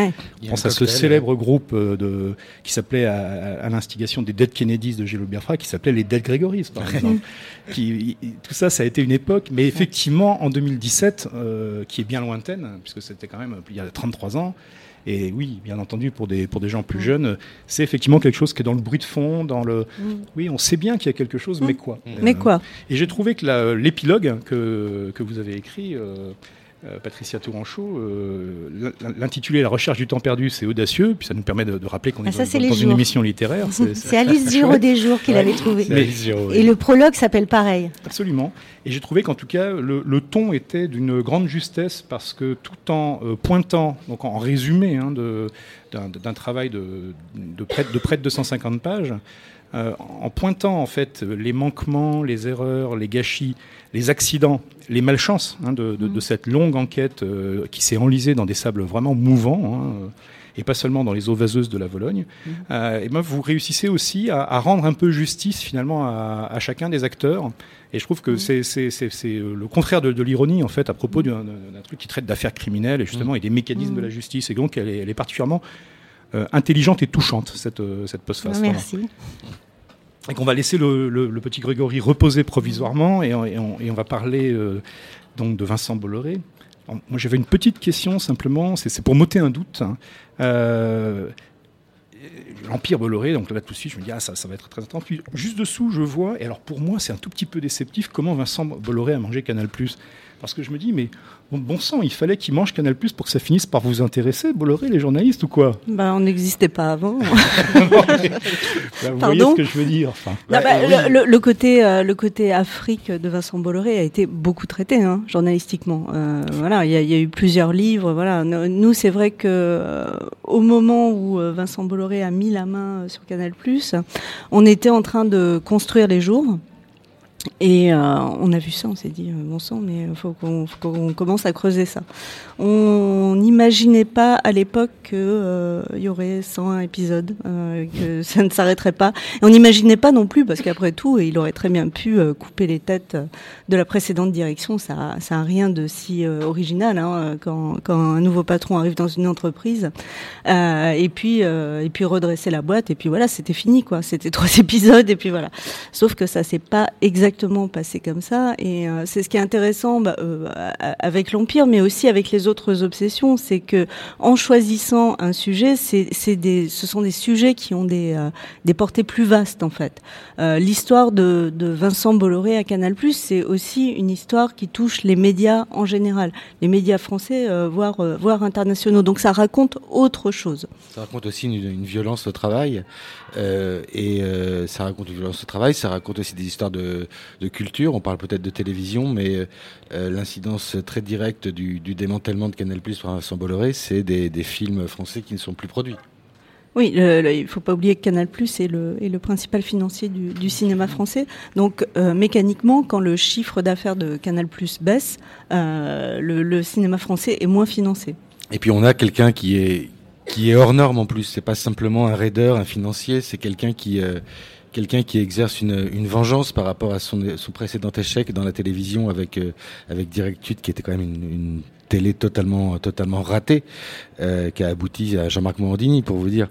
On pense à ce célèbre groupe euh, de, qui s'appelait à, l'instigation des Dead Kennedys de Gélo Biafra, qui s'appelait les Dead Grégoris, par exemple. qui, tout ça, ça a été une époque, mais effectivement, en 2017, euh, qui est bien lointaine, puisque c'était quand même il y a 33 ans, et oui, bien entendu, pour des, pour des gens plus mm. jeunes, c'est effectivement quelque chose qui est dans le bruit de fond, dans le... Mm. Oui, on sait bien qu'il y a quelque chose, mais mm. quoi? Mais quoi? Et j'ai trouvé que l'épilogue que, que vous avez écrit... Euh, euh, Patricia Touranchot. Euh, l'intitulé La recherche du temps perdu, c'est audacieux, puis ça nous permet de, rappeler qu'on ah, est dans, une émission littéraire. C'est Alice Giraud des jours qui l'avait trouvé. Et le prologue s'appelle pareil. Absolument. Et j'ai trouvé qu'en tout cas, le, ton était d'une grande justesse parce que tout en euh, pointant, donc en résumé hein, d'un travail de, de, près, de près de 250 pages, en pointant en fait les manquements, les erreurs, les gâchis les accidents, les malchances hein, de, mm. cette longue enquête euh, qui s'est enlisée dans des sables vraiment mouvants. Hein, et pas seulement dans les eaux vaseuses de la Vologne, mm. euh, et ben vous réussissez aussi à, rendre un peu justice finalement à, chacun des acteurs. Et je trouve que mm. c'est le contraire de, l'ironie en fait à propos d'un truc qui traite d'affaires criminelles et justement et des mécanismes de la justice. Et donc elle est, particulièrement euh, intelligente et touchante cette, cette postface. Merci et qu'on va laisser le, petit Grégory reposer provisoirement et, on, va parler euh, donc de Vincent Bolloré. moi j'avais une petite question simplement, c'est pour m'ôter un doute. Hein. Euh, L'Empire Bolloré, donc là tout de suite je me dis ah ça, ça va être très intéressant. Puis juste dessous je vois, et alors pour moi c'est un tout petit peu déceptif, comment Vincent Bolloré a mangé Canal+. Parce que je me dis, mais bon, sang, il fallait qu'il mange Canal Plus pour que ça finisse par vous intéresser, Bolloré, les journalistes ou quoi? Bah, On n'existait pas avant. Bah, vous voyez ce que je veux dire. Bah, le, côté, euh, le côté Afrique de Vincent Bolloré a été beaucoup traité, hein, journalistiquement. Euh, voilà, il y, a eu plusieurs livres. Voilà. Nous, c'est vrai que euh, au moment où Vincent Bolloré a mis la main sur Canal Plus, on était en train de construire les jours. Et euh, on a vu ça, on s'est dit, euh, bon sang, mais il faut qu'on commence à creuser ça. On n'imaginait pas à l'époque qu'il euh, y aurait 101 épisodes, que ça ne s'arrêterait pas. Et on n'imaginait pas non plus, parce qu'après tout, il aurait très bien pu couper les têtes de la précédente direction. Ça n'a rien de si original hein, quand, un nouveau patron arrive dans une entreprise. et, puis, et puis redresser la boîte, et puis voilà, c'était fini. C'était trois épisodes, et puis voilà. Sauf que ça s'est pas exactement exactement passé comme ça. Et euh, c'est ce qui est intéressant bah, euh, avec l'Empire, mais aussi avec les autres obsessions, c'est que en choisissant un sujet, c'est des, ce sont des sujets qui ont des, euh, des portées plus vastes en fait. L'histoire de, de, Vincent Bolloré à Canal+, c'est aussi une histoire qui touche les médias en général, les médias français, voire, voire internationaux. Donc ça raconte autre chose. Ça raconte aussi une, une violence au travail, et ça raconte une violence au travail, ça raconte aussi des histoires de, de culture. On parle peut-être de télévision, mais euh, l'incidence très directe du, démantèlement de Canal Plus par Vincent Bolloré, c'est des, films français qui ne sont plus produits. Oui, il ne faut pas oublier que Canal Plus est le, est le principal financier du, cinéma français. Donc euh, mécaniquement, quand le chiffre d'affaires de Canal Plus baisse, euh, le, cinéma français est moins financé. Et puis on a quelqu'un qui est qui est hors norme en plus. C'est pas simplement un raideur, un financier. C'est quelqu'un qui quelqu'un qui exerce une, une, vengeance par rapport à son, son, précédent échec dans la télévision avec euh, avec qui était quand même une, une télé totalement totalement ratée, euh, qui a abouti à Jean-Marc Morandini, pour vous dire.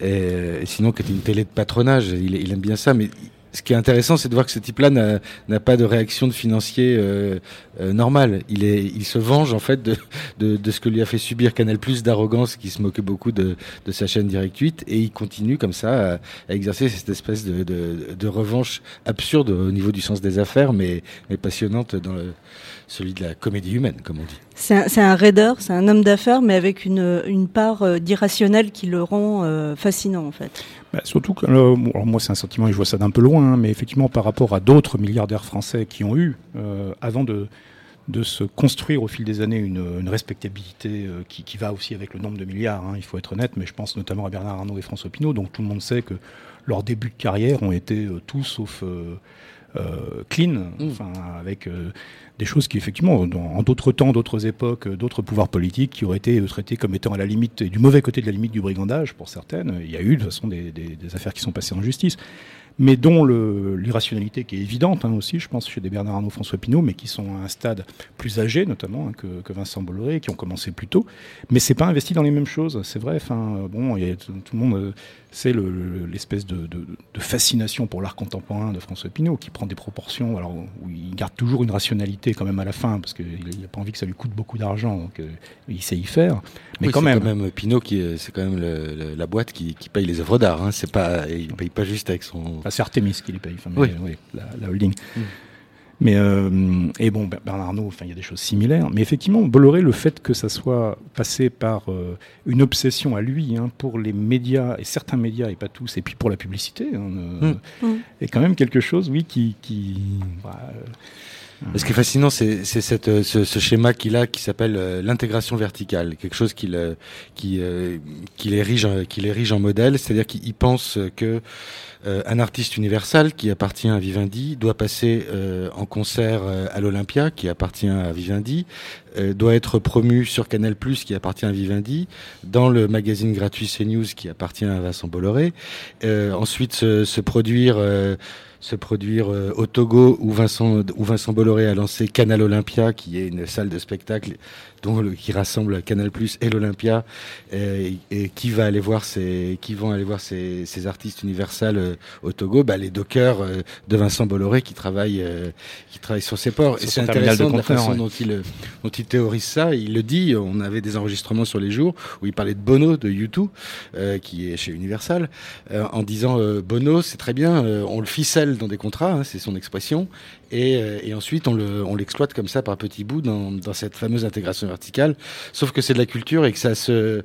Et, sinon, qui était une télé de patronage. Il, il aime bien ça, mais ce qui est intéressant, c'est de voir que ce type-là n'a pas de réaction de financier euh, euh, normale. Il, est, il se venge en fait de, de, de, ce que lui a fait subir Canal Plus d'arrogance, qui se moquait beaucoup de, de, sa chaîne Direct 8, et il continue comme ça à, à exercer cette espèce de, de, revanche absurde au niveau du sens des affaires, mais, mais passionnante dans le, celui de la comédie humaine, comme on dit. C'est un, un raider, c'est un homme d'affaires, mais avec une, une part euh, d'irrationnel qui le rend euh, fascinant en fait. Bah, surtout que euh, moi c'est un sentiment et je vois ça d'un peu loin, hein, mais effectivement par rapport à d'autres milliardaires français qui ont eu, avant de, de se construire au fil des années une, une respectabilité qui, qui, va aussi avec le nombre de milliards, hein, il faut être honnête, mais je pense notamment à Bernard Arnault et François Pinault, donc tout le monde sait que leurs débuts de carrière ont été tout sauf clean, mmh. enfin, avec des choses qui, effectivement, en d'autres temps, d'autres époques, d'autres pouvoirs politiques, qui auraient été traités comme étant à la limite, du mauvais côté de la limite du brigandage, pour certaines. Il y a eu, de toute façon, des, affaires qui sont passées en justice mais dont l'irrationalité qui est évidente hein, aussi, je pense, chez des Bernard Arnault, François Pinault, mais qui sont à un stade plus âgé notamment hein, que, Vincent Bolloré, qui ont commencé plus tôt. Mais c'est pas investi dans les mêmes choses, c'est vrai. Enfin, bon, y a, tout, le monde euh, sait l'espèce de, fascination pour l'art contemporain de François Pinault, qui prend des proportions, alors où il garde toujours une rationalité quand même à la fin, parce qu'il n'a pas envie que ça lui coûte beaucoup d'argent, donc euh, il sait y faire. Mais quand même, quand même Pinault qui, c'est quand même la boîte qui, paye les œuvres d'art. Hein. C'est pas, il paye pas juste avec son c'est Artemis qui les paye, oui. la, holding. Mm. Mais et bon, Bernard Arnault, enfin, il y a des choses similaires. Mais effectivement, Bolloré, le fait que ça soit passé par une obsession à lui hein, pour les médias et certains médias et pas tous, et puis pour la publicité, hein, mm. est quand même quelque chose, oui, qui, qui bah, ce qui est fascinant, c'est ce, ce, schéma qu'il a qui s'appelle euh, l'intégration verticale, quelque chose qu'il euh, qui, euh, qui l'érige qui en modèle, c'est-à-dire qu'il pense que un artiste universal qui appartient à Vivendi doit passer en concert à l'Olympia, qui appartient à Vivendi, doit être promu sur Canal+, qui appartient à Vivendi, dans le magazine gratuit CNews, qui appartient à Vincent Bolloré, ensuite se, se produire se produire euh, au Togo où Vincent, où Vincent Bolloré a lancé Canal Olympia, qui est une salle de spectacle dont le, qui rassemble Canal Plus et l'Olympia, et, qui va aller voir ces, qui vont aller voir ces, ces artistes universels euh, au Togo, bah, les dockers euh, de Vincent Bolloré qui travaillent, euh, qui travaillent sur ces ports. et c'est intéressant de la façon dont il, dont il théorise ça. Il le dit. On avait des enregistrements sur les jours où il parlait de Bono de U2, qui est chez Universal, en disant Bono, c'est très bien, on le ficelle dans des contrats, hein, c'est son expression, et, et ensuite on l'exploite comme ça par petits bouts dans, dans cette fameuse intégration verticale, sauf que c'est de la culture et que ça se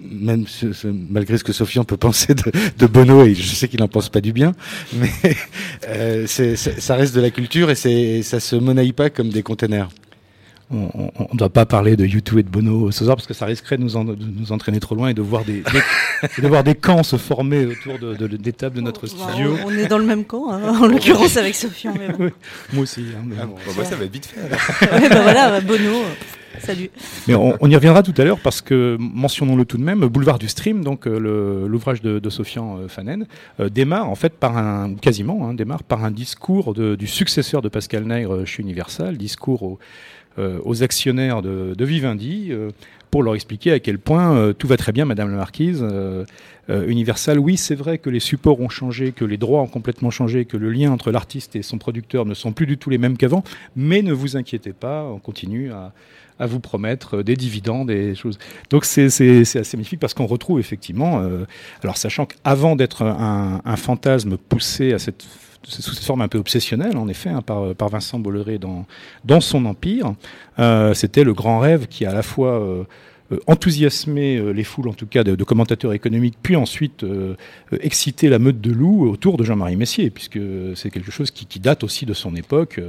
même malgré ce que Sofian peut penser de, Bono, et je sais qu'il n'en pense pas du bien, mais euh, ça reste de la culture et ça se monnaie pas comme des containers on ne doit pas parler de YouTube et de Bono ce soir parce que ça risquerait de nous, nous entraîner trop loin et de voir des, de voir des camps se former autour de, des tables de notre studio. On est dans le même camp, hein, en l'occurrence avec Sofian. moi aussi. Hein, ah bah, ça va être vite fait. bah voilà, Bono. Salut. Mais on, y reviendra tout à l'heure parce que, mentionnons-le tout de même, Boulevard du Stream, donc euh, l'ouvrage de, de, Sofian euh, Fanen, euh, démarre en fait par un, quasiment, hein, démarre par un discours du successeur de Pascal Nègre chez Universal, discours aux actionnaires de, Vivendi pour leur expliquer à quel point tout va très bien, Madame la Marquise. Universal, oui, c'est vrai que les supports ont changé, que les droits ont complètement changé, que le lien entre l'artiste et son producteur ne sont plus du tout les mêmes qu'avant, mais ne vous inquiétez pas, on continue à, vous promettre des dividendes, des choses. Donc c'est assez magnifique parce qu'on retrouve effectivement, euh, alors sachant qu'avant d'être un, fantasme poussé à cette sous cette forme un peu obsessionnelle, en effet, hein, par, par, Vincent Bolloré dans, son empire, euh, c'était le grand rêve qui a à la fois euh, enthousiasmé les foules, en tout cas de, commentateurs économiques, puis ensuite excité la meute de loups autour de Jean-Marie Messier, puisque c'est quelque chose qui, date aussi de son époque.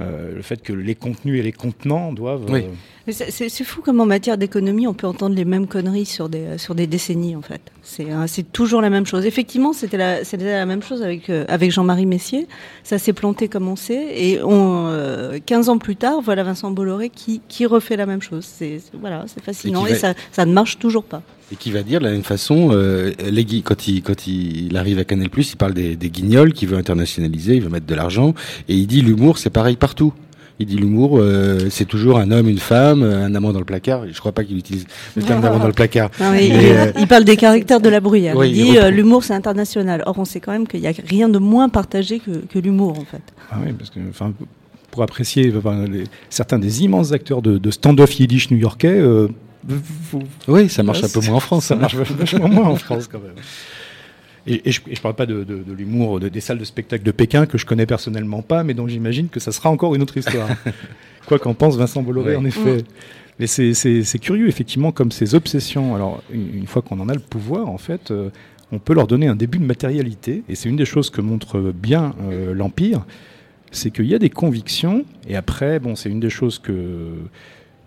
Euh, le fait que les contenus et les contenants doivent. Oui. Euh, c'est fou comme en matière d'économie, on peut entendre les mêmes conneries sur des, sur des décennies, en fait. C'est toujours la même chose. Effectivement, c'était la, la même chose avec, euh, avec Jean-Marie Messier. Ça s'est planté comme on sait. Et on, 15 ans plus tard, voilà Vincent Bolloré qui, qui refait la même chose. C'est voilà, fascinant et, ça, ça ne marche toujours pas et qui va dire de la même façon, euh, les, quand, il, quand il arrive à Canal+, il parle des, des guignols qu'il veut internationaliser, il veut mettre de l'argent, et il dit l'humour c'est pareil partout. Il dit l'humour, euh, c'est toujours un homme, une femme, un amant dans le placard. Je crois pas qu'il utilise le terme d'amant dans le placard. Euh, il, parle des caractères de la bruyère. il dit l'humour c'est international. Or on sait quand même qu'il n'y a rien de moins partagé que, que l'humour en fait. Ah oui, parce que enfin, pour apprécier les, certains des immenses acteurs de, de stand-off yiddish new-yorkais, oui, ça marche un peu moins en France. Ça marche vachement moins en France quand même. Et, je ne parle pas de, l'humour des salles de spectacle de Pékin que je connais personnellement pas, mais dont j'imagine que ça sera encore une autre histoire. Quoi qu'en pense Vincent Bolloré, en effet. Mais c'est curieux, effectivement, comme ces obsessions. Alors, une, fois qu'on en a le pouvoir, en fait, euh, on peut leur donner un début de matérialité. Et c'est une des choses que montre bien euh, l'Empire. C'est qu'il y a des convictions. Et après, bon, c'est une des choses que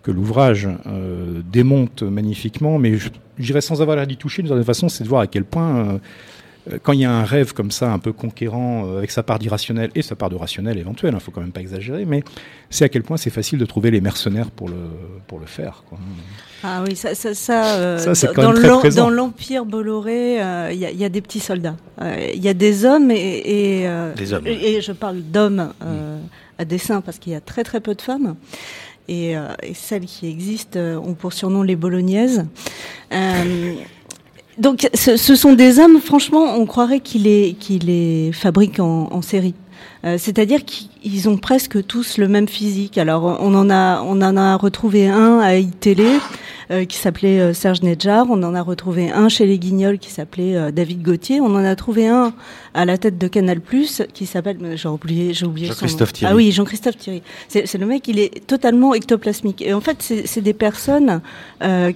que l'ouvrage euh, démonte magnifiquement, mais j'irais sans avoir l'air d'y toucher, d'une certaine façon, c'est de voir à quel point, euh, euh, quand il y a un rêve comme ça, un peu conquérant, avec sa part d'irrationnel et sa part de rationnel éventuel, il hein, ne faut quand même pas exagérer, mais c'est à quel point c'est facile de trouver les mercenaires pour le, pour le faire. Quoi. Ah oui, ça, ça, ça, dans l'Empire Bolloré, il y, y, a des petits soldats. Il y a des hommes et, et, je parle d'hommes mm. à dessein parce qu'il y a très très peu de femmes. Euh, et, celles qui existent euh, ont pour surnom les bolognaises. Euh, donc ce, sont des hommes, franchement, on croirait qu'ils les, les fabriquent en, série. C'est-à-dire qu'ils ont presque tous le même physique. Alors on en a, on en a retrouvé un à iTélé qui s'appelait Serge Nedjar. On en a retrouvé un chez les Guignols qui s'appelait David Gauthier. On en a trouvé un à la tête de Canal Plus qui s'appelle, j'ai oublié, j'ai oublié Jean-Christophe Thierry. Ah oui, Jean-Christophe Thierry. C'est le mec, il est totalement ectoplasmique. Et en fait, c'est des personnes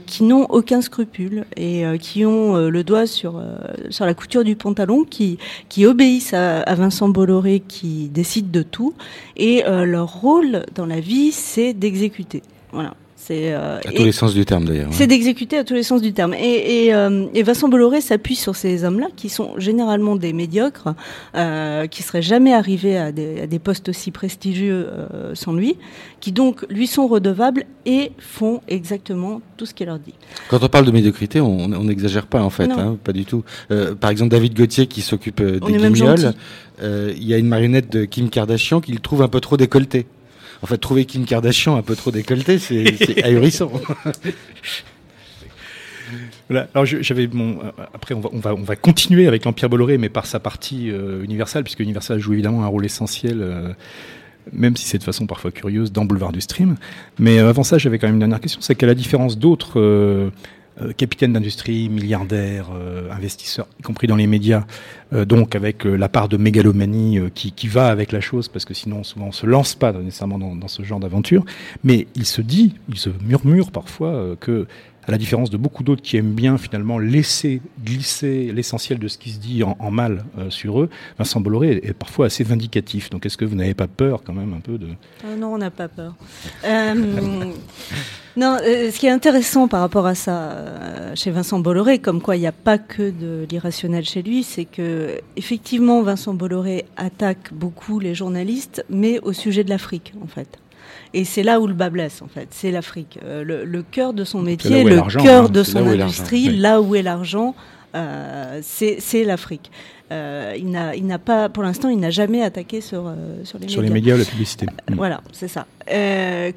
qui n'ont aucun scrupule et qui ont le doigt sur sur la couture du pantalon, qui qui obéissent à, à Vincent Bolloré, qui décide de tout. Et leur rôle dans la vie, c'est d'exécuter. Voilà. C'est euh, à tous les sens du terme d'ailleurs. C'est d'exécuter à tous les sens du terme. Et, et, euh, et Vincent Bolloré s'appuie sur ces hommes-là qui sont généralement des médiocres, euh, qui seraient jamais arrivés à des, à des postes aussi prestigieux euh, sans lui, qui donc lui sont redevables et font exactement tout ce qu'il leur dit. Quand on parle de médiocrité, on n'exagère pas en fait, hein, pas du tout. Par exemple, David Gauthier qui s'occupe des guignols, il y a une marionnette de Kim Kardashian qu'il trouve un peu trop décolletée. En fait, trouver Kim Kardashian un peu trop décolleté, c'est ahurissant. Voilà. Alors j'avais euh, après on va, on va on va continuer avec l'Empire Bolloré mais par sa partie euh, Universal puisque Universal joue évidemment un rôle essentiel euh, même si c'est de façon parfois curieuse dans Boulevard du Stream. Mais avant ça, j'avais quand même une dernière question, c'est qu'à la différence d'autres euh, capitaine d'industrie, milliardaire, euh, investisseur, y compris dans les médias, euh, donc avec la part de mégalomanie qui, qui, va avec la chose, parce que sinon souvent on se lance pas nécessairement dans, dans ce genre d'aventure, mais il se dit, il se murmure parfois que à la différence de beaucoup d'autres qui aiment bien finalement laisser glisser l'essentiel de ce qui se dit en, mal euh, sur eux, Vincent Bolloré est, parfois assez vindicatif. Donc est-ce que vous n'avez pas peur quand même un peu de... Euh, non, on n'a pas peur. Euh, non, ce qui est intéressant par rapport à ça chez Vincent Bolloré, comme quoi il n'y a pas que de l'irrationnel chez lui, c'est que effectivement Vincent Bolloré attaque beaucoup les journalistes, mais au sujet de l'Afrique en fait. Et c'est là où le bas blesse, en fait. C'est l'Afrique. Euh, le, le, cœur de son métier, le cœur hein. de son industrie, là où est l'argent, euh, c'est l'Afrique. Euh, il n'a pas, pour l'instant, il n'a jamais attaqué sur, euh, sur les sur médias. Sur les médias ou la publicité. Euh, voilà, c'est ça.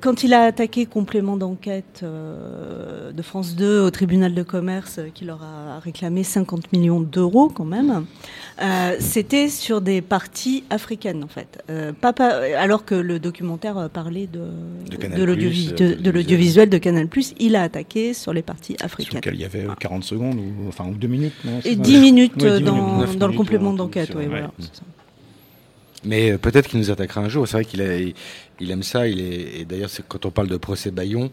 Quand il a attaqué complément d'enquête de France 2 au tribunal de commerce, qui leur a réclamé 50 millions d'euros quand même, c'était sur des parties africaines en fait. Pas, pas, alors que le documentaire parlait de, de l'audiovisuel de, de, de, Canal+, il a attaqué sur les parties africaines. Sur lequel il y avait 40 secondes, ou, enfin, ou 2 minutes non, Et 10 minutes, ouais, 10 dans, minutes, dans le complément d'enquête, oui, voilà. Mais euh, peut-être qu'il nous attaquera un jour. C'est vrai qu'il il, il aime ça. Il est, et d'ailleurs, quand on parle de procès Bayon,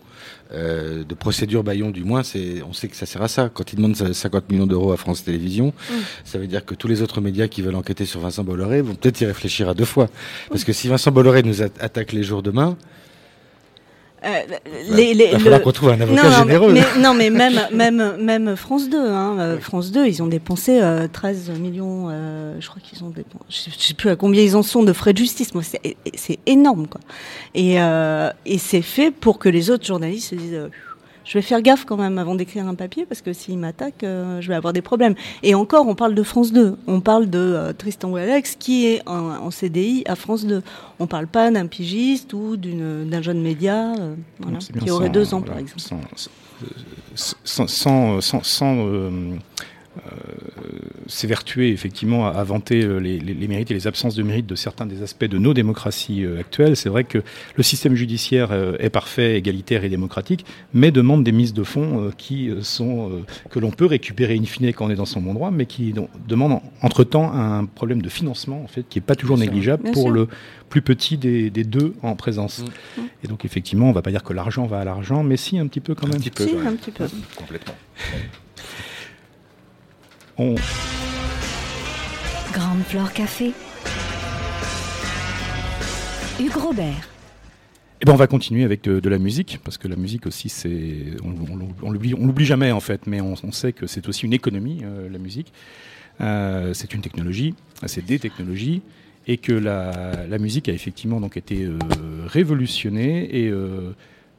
euh, de procédure Bayon, du moins, c'est, on sait que ça sert à ça. Quand il demande 50 millions d'euros à France Télévisions, mmh. ça veut dire que tous les autres médias qui veulent enquêter sur Vincent Bolloré vont peut-être y réfléchir à deux fois. Parce que si Vincent Bolloré nous attaque les jours demain, euh, les, les, il va qu'on trouve un avocat non, généreux. Mais, non, mais même, même, même France 2, hein, euh, France 2, ils ont dépensé euh, 13 millions, euh, je crois qu'ils ont dépensé, je sais plus à combien ils en sont de frais de justice. Moi, c'est énorme, quoi. Et, euh, et c'est fait pour que les autres journalistes se disent je vais faire gaffe quand même avant d'écrire un papier parce que s'il m'attaque, euh, je vais avoir des problèmes. Et encore, on parle de France 2. On parle de euh, Tristan Walex qui est en, en, CDI à France 2. On parle pas d'un pigiste ou d'un jeune média euh, voilà, qui aurait sans, deux ans, voilà, par exemple. Sans, sans, sans, sans s'évertuer effectivement à, vanter les, les, les, mérites et les absences de mérite de certains des aspects de nos démocraties euh, actuelles. C'est vrai que le système judiciaire euh, est parfait, égalitaire et démocratique, mais demande des mises de fonds qui sont que l'on peut récupérer in fine quand on est dans son bon droit, mais qui donc, demandent entre-temps un problème de financement en fait qui est pas toujours Bien négligeable sûr. pour le plus petit des, des, deux en présence. Mmh. Et donc effectivement, on va pas dire que l'argent va à l'argent, mais si un petit peu quand même. Un petit peu, si, un petit peu. Complètement. On... Grande Flore Café. Hugues Robert. Eh ben on va continuer avec de, de, la musique, parce que la musique aussi, c'est, on, on, on l'oublie jamais en fait, mais on, on sait que c'est aussi une économie, euh, la musique. Euh, c'est une technologie, c'est des technologies, et que la, la, musique a effectivement donc été euh, révolutionnée et euh,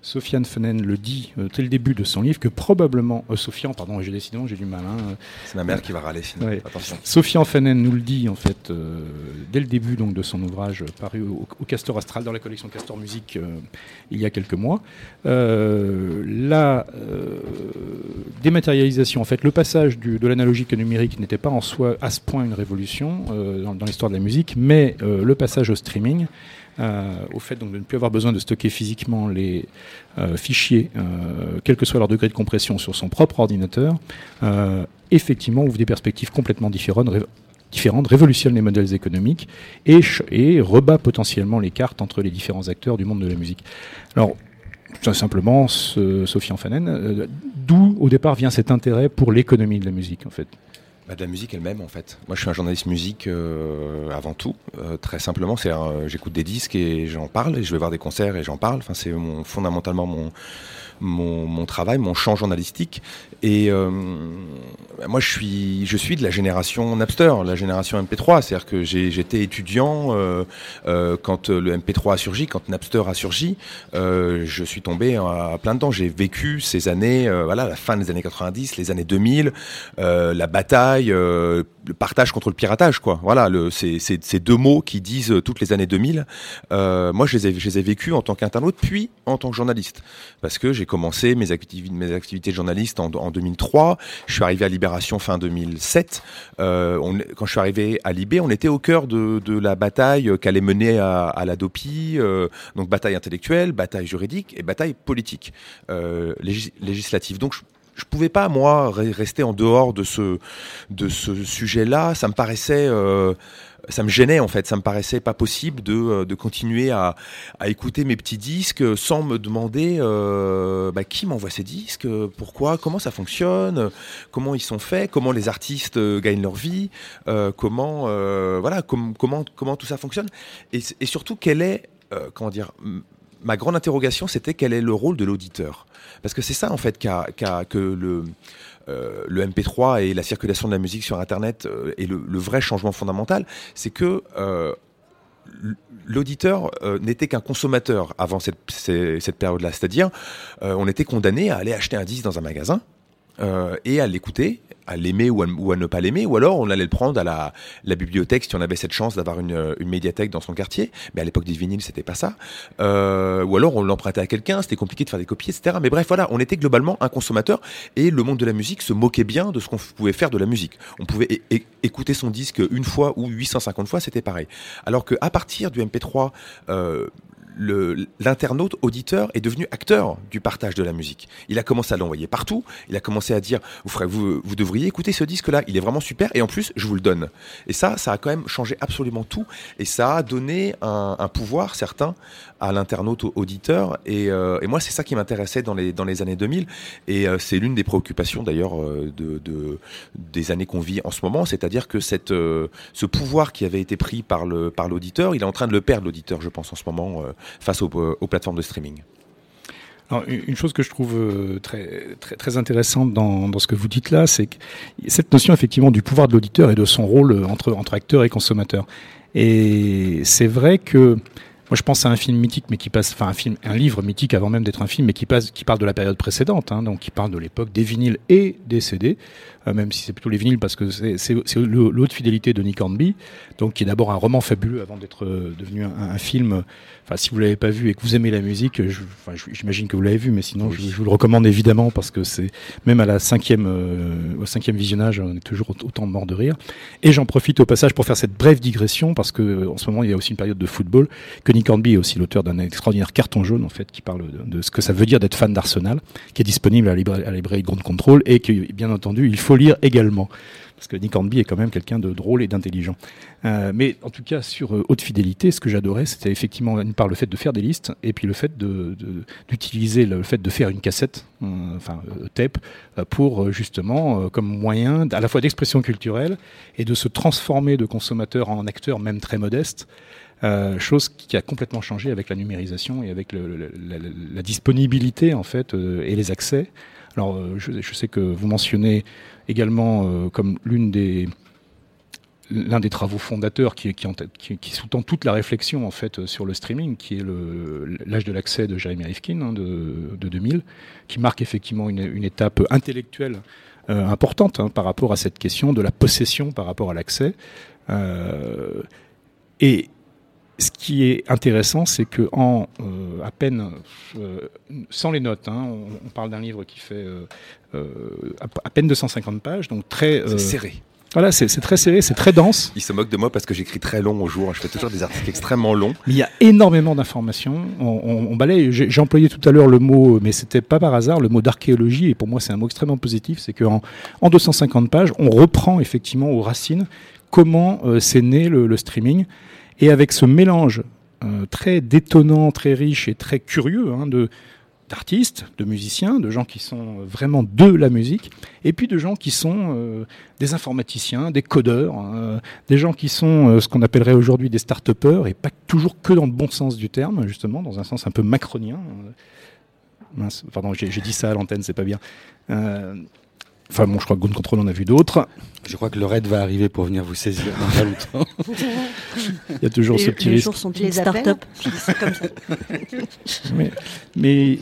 Sofiane Fenen le dit euh, dès le début de son livre que probablement euh, Sofiane pardon j'ai décidément j'ai du mal hein, c'est ma mère euh, qui va râler sinon. Ouais. attention. Sofiane Fenen nous le dit en fait euh, dès le début donc de son ouvrage paru au, au Castor Astral dans la collection Castor Musique il y a quelques mois. La dématérialisation en fait le passage du, de l'analogique au numérique n'était pas en soi à ce point une révolution dans, dans l'histoire de la musique mais le passage au streaming au fait donc, de ne plus avoir besoin de stocker physiquement les fichiers, quel que soit leur degré de compression sur son propre ordinateur, effectivement ouvre des perspectives complètement différentes, révolutionne les modèles économiques et, rebat potentiellement les cartes entre les différents acteurs du monde de la musique. Alors, tout simplement, Sophie Fanen, euh, d'où au départ vient cet intérêt pour l'économie de la musique en fait? Bah, de la musique elle-même en fait. Moi je suis un journaliste musique euh, avant tout, euh, très simplement. C'est j'écoute des disques et j'en parle et je vais voir des concerts et j'en parle. Enfin c'est fondamentalement mon mon, travail, mon champ journalistique. Et euh, moi, je suis, je suis de la génération Napster, la génération MP3. C'est-à-dire que j'étais étudiant euh, euh, quand le MP3 a surgi, quand Napster a surgi. Je suis tombé à plein de temps. J'ai vécu ces années, voilà, la fin des années 90, les années 2000, euh, la bataille, le partage contre le piratage, quoi. Voilà, ces deux mots qui disent toutes les années 2000. moi, je les ai, je ai vécus en tant qu'internaute, puis en tant que journaliste, parce que j'ai commencé mes, activités, mes activités de journaliste en, en, 2003. Je suis arrivé à Libération fin 2007. Euh, quand je suis arrivé à Libé, on était au cœur de, de la bataille qu'allait mener à, à la DOPI, euh, donc bataille intellectuelle, bataille juridique et bataille politique, euh, législative. Donc je, je pouvais pas moi rester en dehors de ce de ce sujet-là. Ça me paraissait euh, ça me gênait en fait, ça me paraissait pas possible de, euh, de continuer à, à écouter mes petits disques sans me demander euh, bah, qui m'envoie ces disques, pourquoi, comment ça fonctionne, comment ils sont faits, comment les artistes euh, gagnent leur vie, comment voilà com comment comment tout ça fonctionne. Et, et surtout quel est comment dire ma grande interrogation c'était quel est le rôle de l'auditeur? Parce que c'est ça en fait qu que le euh, le MP3 et la circulation de la musique sur Internet euh, est le, vrai changement fondamental, c'est que euh, l'auditeur euh, n'était qu'un consommateur avant cette, cette période-là. C'est-à-dire, euh, on était condamné à aller acheter un disque dans un magasin euh, et à l'écouter à l'aimer ou, à ne pas l'aimer, ou alors on allait le prendre à la, bibliothèque si on avait cette chance d'avoir une, une, médiathèque dans son quartier. Mais à l'époque des vinyles, c'était pas ça. Euh, ou alors on l'empruntait à quelqu'un, c'était compliqué de faire des copies, etc. Mais bref, voilà, on était globalement un consommateur et le monde de la musique se moquait bien de ce qu'on pouvait faire de la musique. On pouvait écouter son disque une fois ou 850 fois, c'était pareil. Alors que à partir du MP3, euh, l'internaute auditeur est devenu acteur du partage de la musique. Il a commencé à l'envoyer partout. Il a commencé à dire vous, vous, vous devriez écouter ce disque-là. Il est vraiment super. Et en plus, je vous le donne. Et ça, ça a quand même changé absolument tout. Et ça a donné un, un pouvoir certain à l'internaute auditeur. Et, euh, et moi, c'est ça qui m'intéressait dans les, dans les années 2000. Et euh, c'est l'une des préoccupations d'ailleurs euh, de, de, des années qu'on vit en ce moment. C'est-à-dire que cette, euh, ce pouvoir qui avait été pris par l'auditeur, par il est en train de le perdre, l'auditeur, je pense, en ce moment face aux, aux plateformes de streaming. Alors, une chose que je trouve euh, très, très, intéressante dans, ce que vous dites là, c'est cette notion effectivement du pouvoir de l'auditeur et de son rôle euh, entre, entre acteur et consommateur. Et c'est vrai que moi, je pense à un film mythique, mais qui passe, enfin un film, un livre mythique avant même d'être un film, mais qui passe, qui parle de la période précédente, hein, donc qui parle de l'époque des vinyles et des CD, euh, même si c'est plutôt les vinyles parce que c'est l'autre fidélité de Nick Hornby, donc qui est d'abord un roman fabuleux avant d'être euh, devenu un, un, film. Enfin, si vous l'avez pas vu et que vous aimez la musique, j'imagine que vous l'avez vu, mais sinon, oui. je, je, vous le recommande évidemment parce que c'est même à la cinquième, euh, au cinquième visionnage, on est toujours autant mort de rire. Et j'en profite au passage pour faire cette brève digression parce que en ce moment, il y a aussi une période de football que Nick Hornby est aussi l'auteur d'un extraordinaire carton jaune en fait qui parle de, de ce que ça veut dire d'être fan d'Arsenal, qui est disponible à la librairie, à la librairie Grande Contrôle et que bien entendu il faut lire également parce que Nick Hornby est quand même quelqu'un de drôle et d'intelligent. Euh, mais en tout cas, sur euh, haute fidélité, ce que j'adorais, c'était effectivement une part le fait de faire des listes, et puis le fait d'utiliser le fait de faire une cassette, euh, enfin tape, pour justement comme moyen à la fois d'expression culturelle et de se transformer de consommateur en acteur, même très modeste. Chose qui a complètement changé avec la numérisation et avec la, disponibilité en fait et les accès. Alors euh, je, sais que vous mentionnez également euh, comme l'une des l'un des travaux fondateurs qui, sous-tend toute la réflexion en fait sur le streaming, qui est l'âge de l'accès de Jeremy Rifkin hein, de, de 2000, qui marque effectivement une, étape intellectuelle euh, importante hein, par rapport à cette question de la possession par rapport à l'accès. Euh, et ce qui est intéressant, c'est que en euh, à peine euh, sans les notes, hein, on, on, parle d'un livre qui fait euh, à, à, peine 250 pages, donc très serré. Voilà, c'est très serré, c'est très dense. Il se moque de moi parce que j'écris très long au jour. Je fais toujours des articles extrêmement longs. Mais il y a énormément d'informations. On, on, balaye. J'ai employé tout à l'heure le mot, mais c'était pas par hasard, le mot d'archéologie. Et pour moi, c'est un mot extrêmement positif. C'est qu'en en 250 pages, on reprend effectivement aux racines comment euh, c'est né le, streaming. Et avec ce mélange euh, très détonnant, très riche et très curieux hein, de d'artistes, de musiciens, de gens qui sont vraiment de la musique, et puis de gens qui sont euh, des informaticiens, des codeurs, hein, des gens qui sont euh, ce qu'on appellerait aujourd'hui des start-upers, et pas toujours que dans le bon sens du terme, justement, dans un sens un peu macronien. Mince, pardon, j'ai dit ça à l'antenne, c'est pas bien. Enfin bon, je crois que Gun Control en a vu d'autres. Je crois que le raid va arriver pour venir vous saisir dans pas longtemps. Il y a toujours ce petit les risque. Jours sont les start-up. mais, mais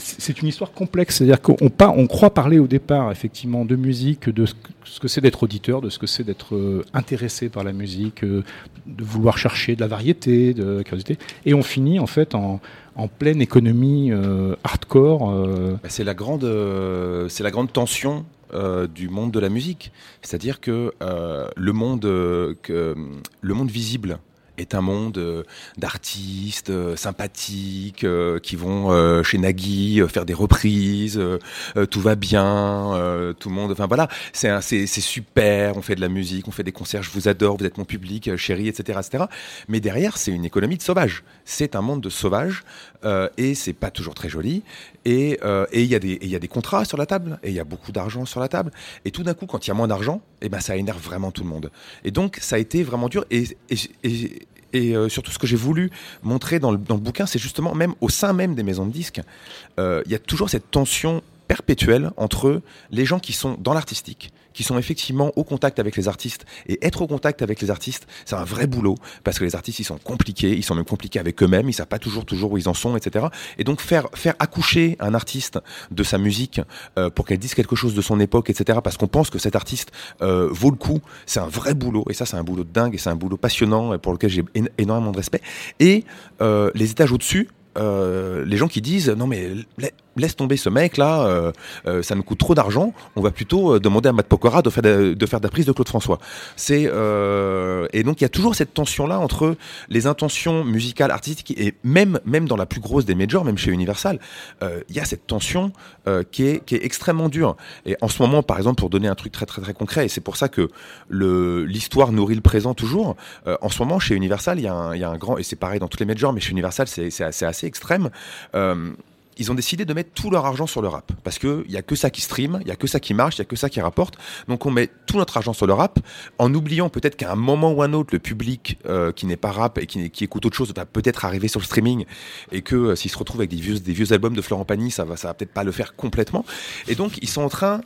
c'est une histoire complexe. C'est-à-dire qu'on on croit parler au départ, effectivement, de musique, de ce que c'est d'être auditeur, de ce que c'est d'être euh, intéressé par la musique, euh, de vouloir chercher de la variété, de la curiosité. Et on finit, en fait, en, en pleine économie euh, hardcore. Bah, c'est la grande, c'est la grande tension euh, du monde de la musique. C'est-à-dire que euh, le monde, euh, que, le monde visible est un monde d'artistes sympathiques qui vont chez Nagui faire des reprises, tout va bien, tout le monde, enfin voilà, c'est super, on fait de la musique, on fait des concerts, je vous adore, vous êtes mon public, chérie, etc., etc. Mais derrière, c'est une économie de sauvages. C'est un monde de sauvages et c'est pas toujours très joli. Et il y a des il y a des contrats sur la table et il y a beaucoup d'argent sur la table. Et tout d'un coup, quand il y a moins d'argent, et eh ben ça énerve vraiment tout le monde. Et donc ça a été vraiment dur. et, et et euh, surtout ce que j'ai voulu montrer dans le, dans le bouquin, c'est justement même au sein même des maisons de disques, euh, il y a toujours cette tension perpétuelle entre les gens qui sont dans l'artistique, qui sont effectivement au contact avec les artistes. Et être au contact avec les artistes, c'est un vrai boulot, parce que les artistes, ils sont compliqués, ils sont même compliqués avec eux-mêmes, ils savent pas toujours, toujours où ils en sont, etc. Et donc faire, faire accoucher un artiste de sa musique euh, pour qu'elle dise quelque chose de son époque, etc. Parce qu'on pense que cet artiste euh, vaut le coup, c'est un vrai boulot. Et ça, c'est un boulot de dingue, et c'est un boulot passionnant, pour lequel j'ai énormément de respect. Et euh, les étages au-dessus, euh, les gens qui disent non mais laisse tomber ce mec là, euh, euh, ça nous coûte trop d'argent, on va plutôt demander à Matt Pokora de faire de, faire de la prise de Claude François. C'est et donc il y a toujours cette tension là entre les intentions musicales, artistiques et même même dans la plus grosse des majors, même chez Universal, il y a cette tension qui est qui est extrêmement dure. Et en ce moment, par exemple, pour donner un truc très très très concret, et c'est pour ça que l'histoire nourrit le présent toujours. en ce moment, chez Universal, il y, a un, y a un grand et c'est pareil dans toutes les majors, mais chez Universal, c'est assez, assez extrême. Euh, ils ont décidé de mettre tout leur argent sur le rap. Parce qu'il n'y a que ça qui stream, il n'y a que ça qui marche, il n'y a que ça qui rapporte. Donc on met tout notre argent sur le rap, en oubliant peut-être qu'à un moment ou un autre, le public euh, qui n'est pas rap et qui, écoute autre chose va peut-être arriver sur le streaming, et que euh, s'il se retrouve avec des vieux, des vieux albums de Florent Pagny, ça va, ça va peut-être pas le faire complètement. Et donc ils sont en train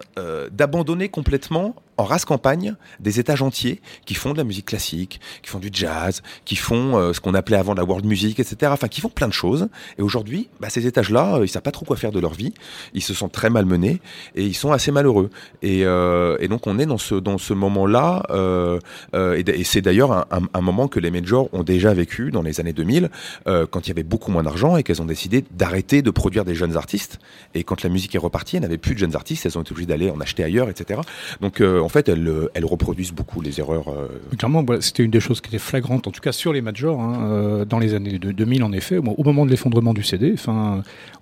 d'abandonner complètement en race campagne des étages entiers qui font de la musique classique, qui font du jazz, qui font euh, ce qu'on appelait avant la world music, etc. Enfin, qui font plein de choses. Et aujourd'hui, bah, ces étages-là, euh, ils savent pas trop quoi faire de leur vie. Ils se sont très malmenés et ils sont assez malheureux. Et, euh, donc, on est dans ce dans ce moment-là. Euh, et, c'est d'ailleurs un, un, un, moment que les majors ont déjà vécu dans les années 2000, quand il y avait beaucoup moins d'argent et qu'elles ont décidé d'arrêter de produire des jeunes artistes. Et quand la musique est repartie, elles n'avaient plus de jeunes artistes. Elles ont été obligées d'aller en acheter ailleurs, etc. Donc en fait, elles, elles, reproduisent beaucoup les erreurs. Euh, Clairement, c'était une des choses qui était flagrante, en tout cas sur les majors, hein, euh, dans les années 2000, en effet, au moment de l'effondrement du CD.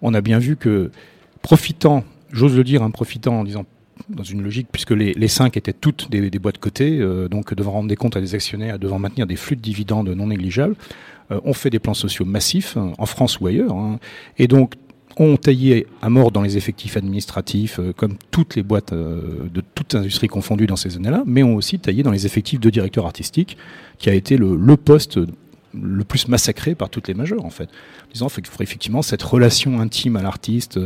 On a bien vu que, profitant, j'ose le dire, hein, profitant en disant dans une logique, puisque les, cinq étaient toutes des, boîtes cotées, euh, donc devant rendre des comptes à des actionnaires, devant maintenir des flux de dividendes non négligeables, euh, on fait des plans sociaux massifs, hein, en France ou ailleurs. Et donc, ont taillé à mort dans les effectifs administratifs, euh, comme toutes les boîtes euh, de toute industrie confondue dans ces années-là, mais ont aussi taillé dans les effectifs de directeur artistique, qui a été le, le poste le plus massacré par toutes les majeures, en fait. En disant effectivement cette relation intime à l'artiste,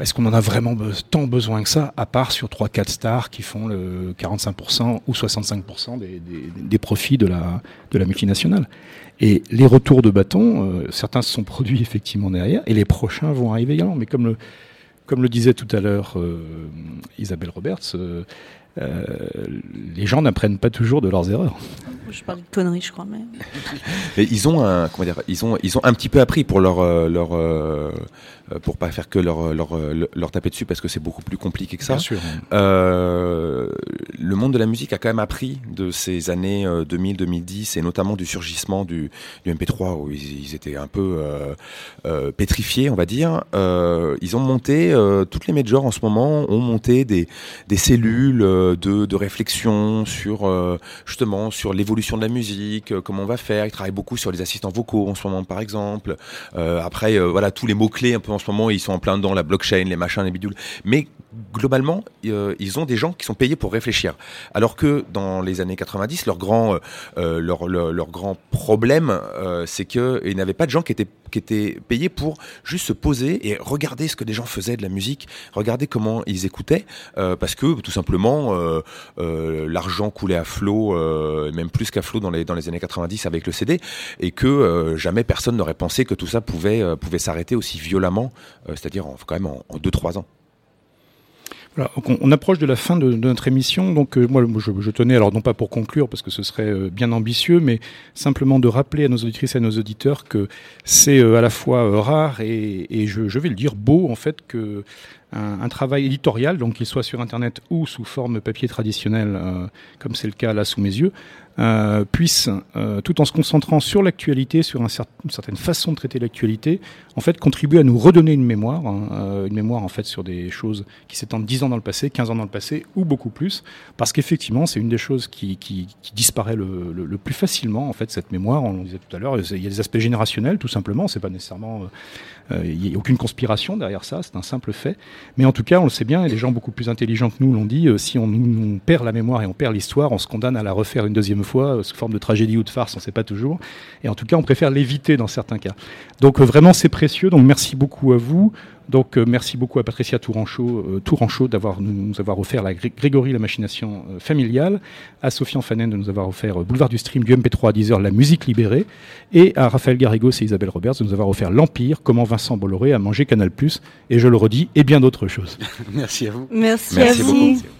est-ce qu'on en a vraiment tant besoin que ça, à part sur 3-4 stars qui font le 45% ou 65% des, des, des, profits de la, de la multinationale? Et les retours de bâton, euh, certains se sont produits effectivement derrière, et les prochains vont arriver également. Mais comme le, comme le disait tout à l'heure euh, Isabelle Roberts, euh, les gens n'apprennent pas toujours de leurs erreurs. Je parle de conneries, je crois. Mais... ils ont un, comment dire, ils ont, ils ont un petit peu appris pour leur, leur, pour pas faire que leur, leur, leur, taper dessus parce que c'est beaucoup plus compliqué que ça. Bien sûr. Euh, le monde de la musique a quand même appris de ces années 2000-2010 euh, et notamment du surgissement du, du MP3 où ils, étaient un peu euh, euh, pétrifiés, on va dire. Euh, ils ont monté, toutes les majors en ce moment ont monté des, des cellules de, de réflexion sur justement sur l'évolution de la musique, comment on va faire. Ils travaillent beaucoup sur les assistants vocaux en ce moment, par exemple. après, voilà tous les mots clés un peu en ce moment, ils sont en plein dedans, la blockchain, les machins, les bidules. Mais globalement, euh, ils ont des gens qui sont payés pour réfléchir. Alors que dans les années 90, leur grand, euh, leur, leur, grand problème, euh, c'est qu'ils n'avaient pas de gens qui étaient, qui étaient payés pour juste se poser et regarder ce que les gens faisaient de la musique, regarder comment ils écoutaient, parce que tout simplement, l'argent coulait à flot, même plus qu'à flot dans les, dans les années 90 avec le CD, et que jamais personne n'aurait pensé que tout ça pouvait, pouvait s'arrêter aussi violemment, c'est-à-dire quand même en 2-3 ans on, approche de la fin de, notre émission, donc euh, moi je, tenais, alors non pas pour conclure parce que ce serait euh, bien ambitieux, mais simplement de rappeler à nos auditrices et à nos auditeurs que c'est euh, à la fois rare et, je, vais le dire beau en fait que un, travail éditorial, donc qu'il soit sur Internet ou sous forme papier traditionnel, comme c'est le cas là sous mes yeux, euh, puisse, euh, tout en se concentrant sur l'actualité, sur une certaine façon de traiter l'actualité, en fait, contribuer à nous redonner une mémoire, hein, une mémoire en fait sur des choses qui s'étendent 10 ans dans le passé, 15 ans dans le passé, ou beaucoup plus, parce qu'effectivement, c'est une des choses qui, disparaît le, le, plus facilement, en fait, cette mémoire. On le disait tout à l'heure, il y a des aspects générationnels, tout simplement. C'est pas nécessairement, il n'y a aucune conspiration derrière ça, c'est un simple fait. Mais en tout cas, on le sait bien, et les gens beaucoup plus intelligents que nous l'ont dit, euh, si on, perd la mémoire et on perd l'histoire, on se condamne à la refaire une deuxième fois, euh, sous forme de tragédie ou de farce, on ne sait pas toujours. Et en tout cas, on préfère l'éviter dans certains cas. Donc euh, vraiment, c'est précieux. Donc merci beaucoup à vous. Donc euh, merci beaucoup à Patricia Touranchot, euh, Touranchot d'avoir nous, avoir offert la Grégory la machination euh, familiale, à Sophie Fanen de nous avoir offert Boulevard du Stream du MP3 à 10h la musique libérée, et à Raphaël Garrigos et Isabelle Roberts de nous avoir offert l'Empire, comment Vincent Bolloré a mangé Canal+, et je le redis, et bien d'autres choses. merci à vous. Merci, à vous. Beaucoup.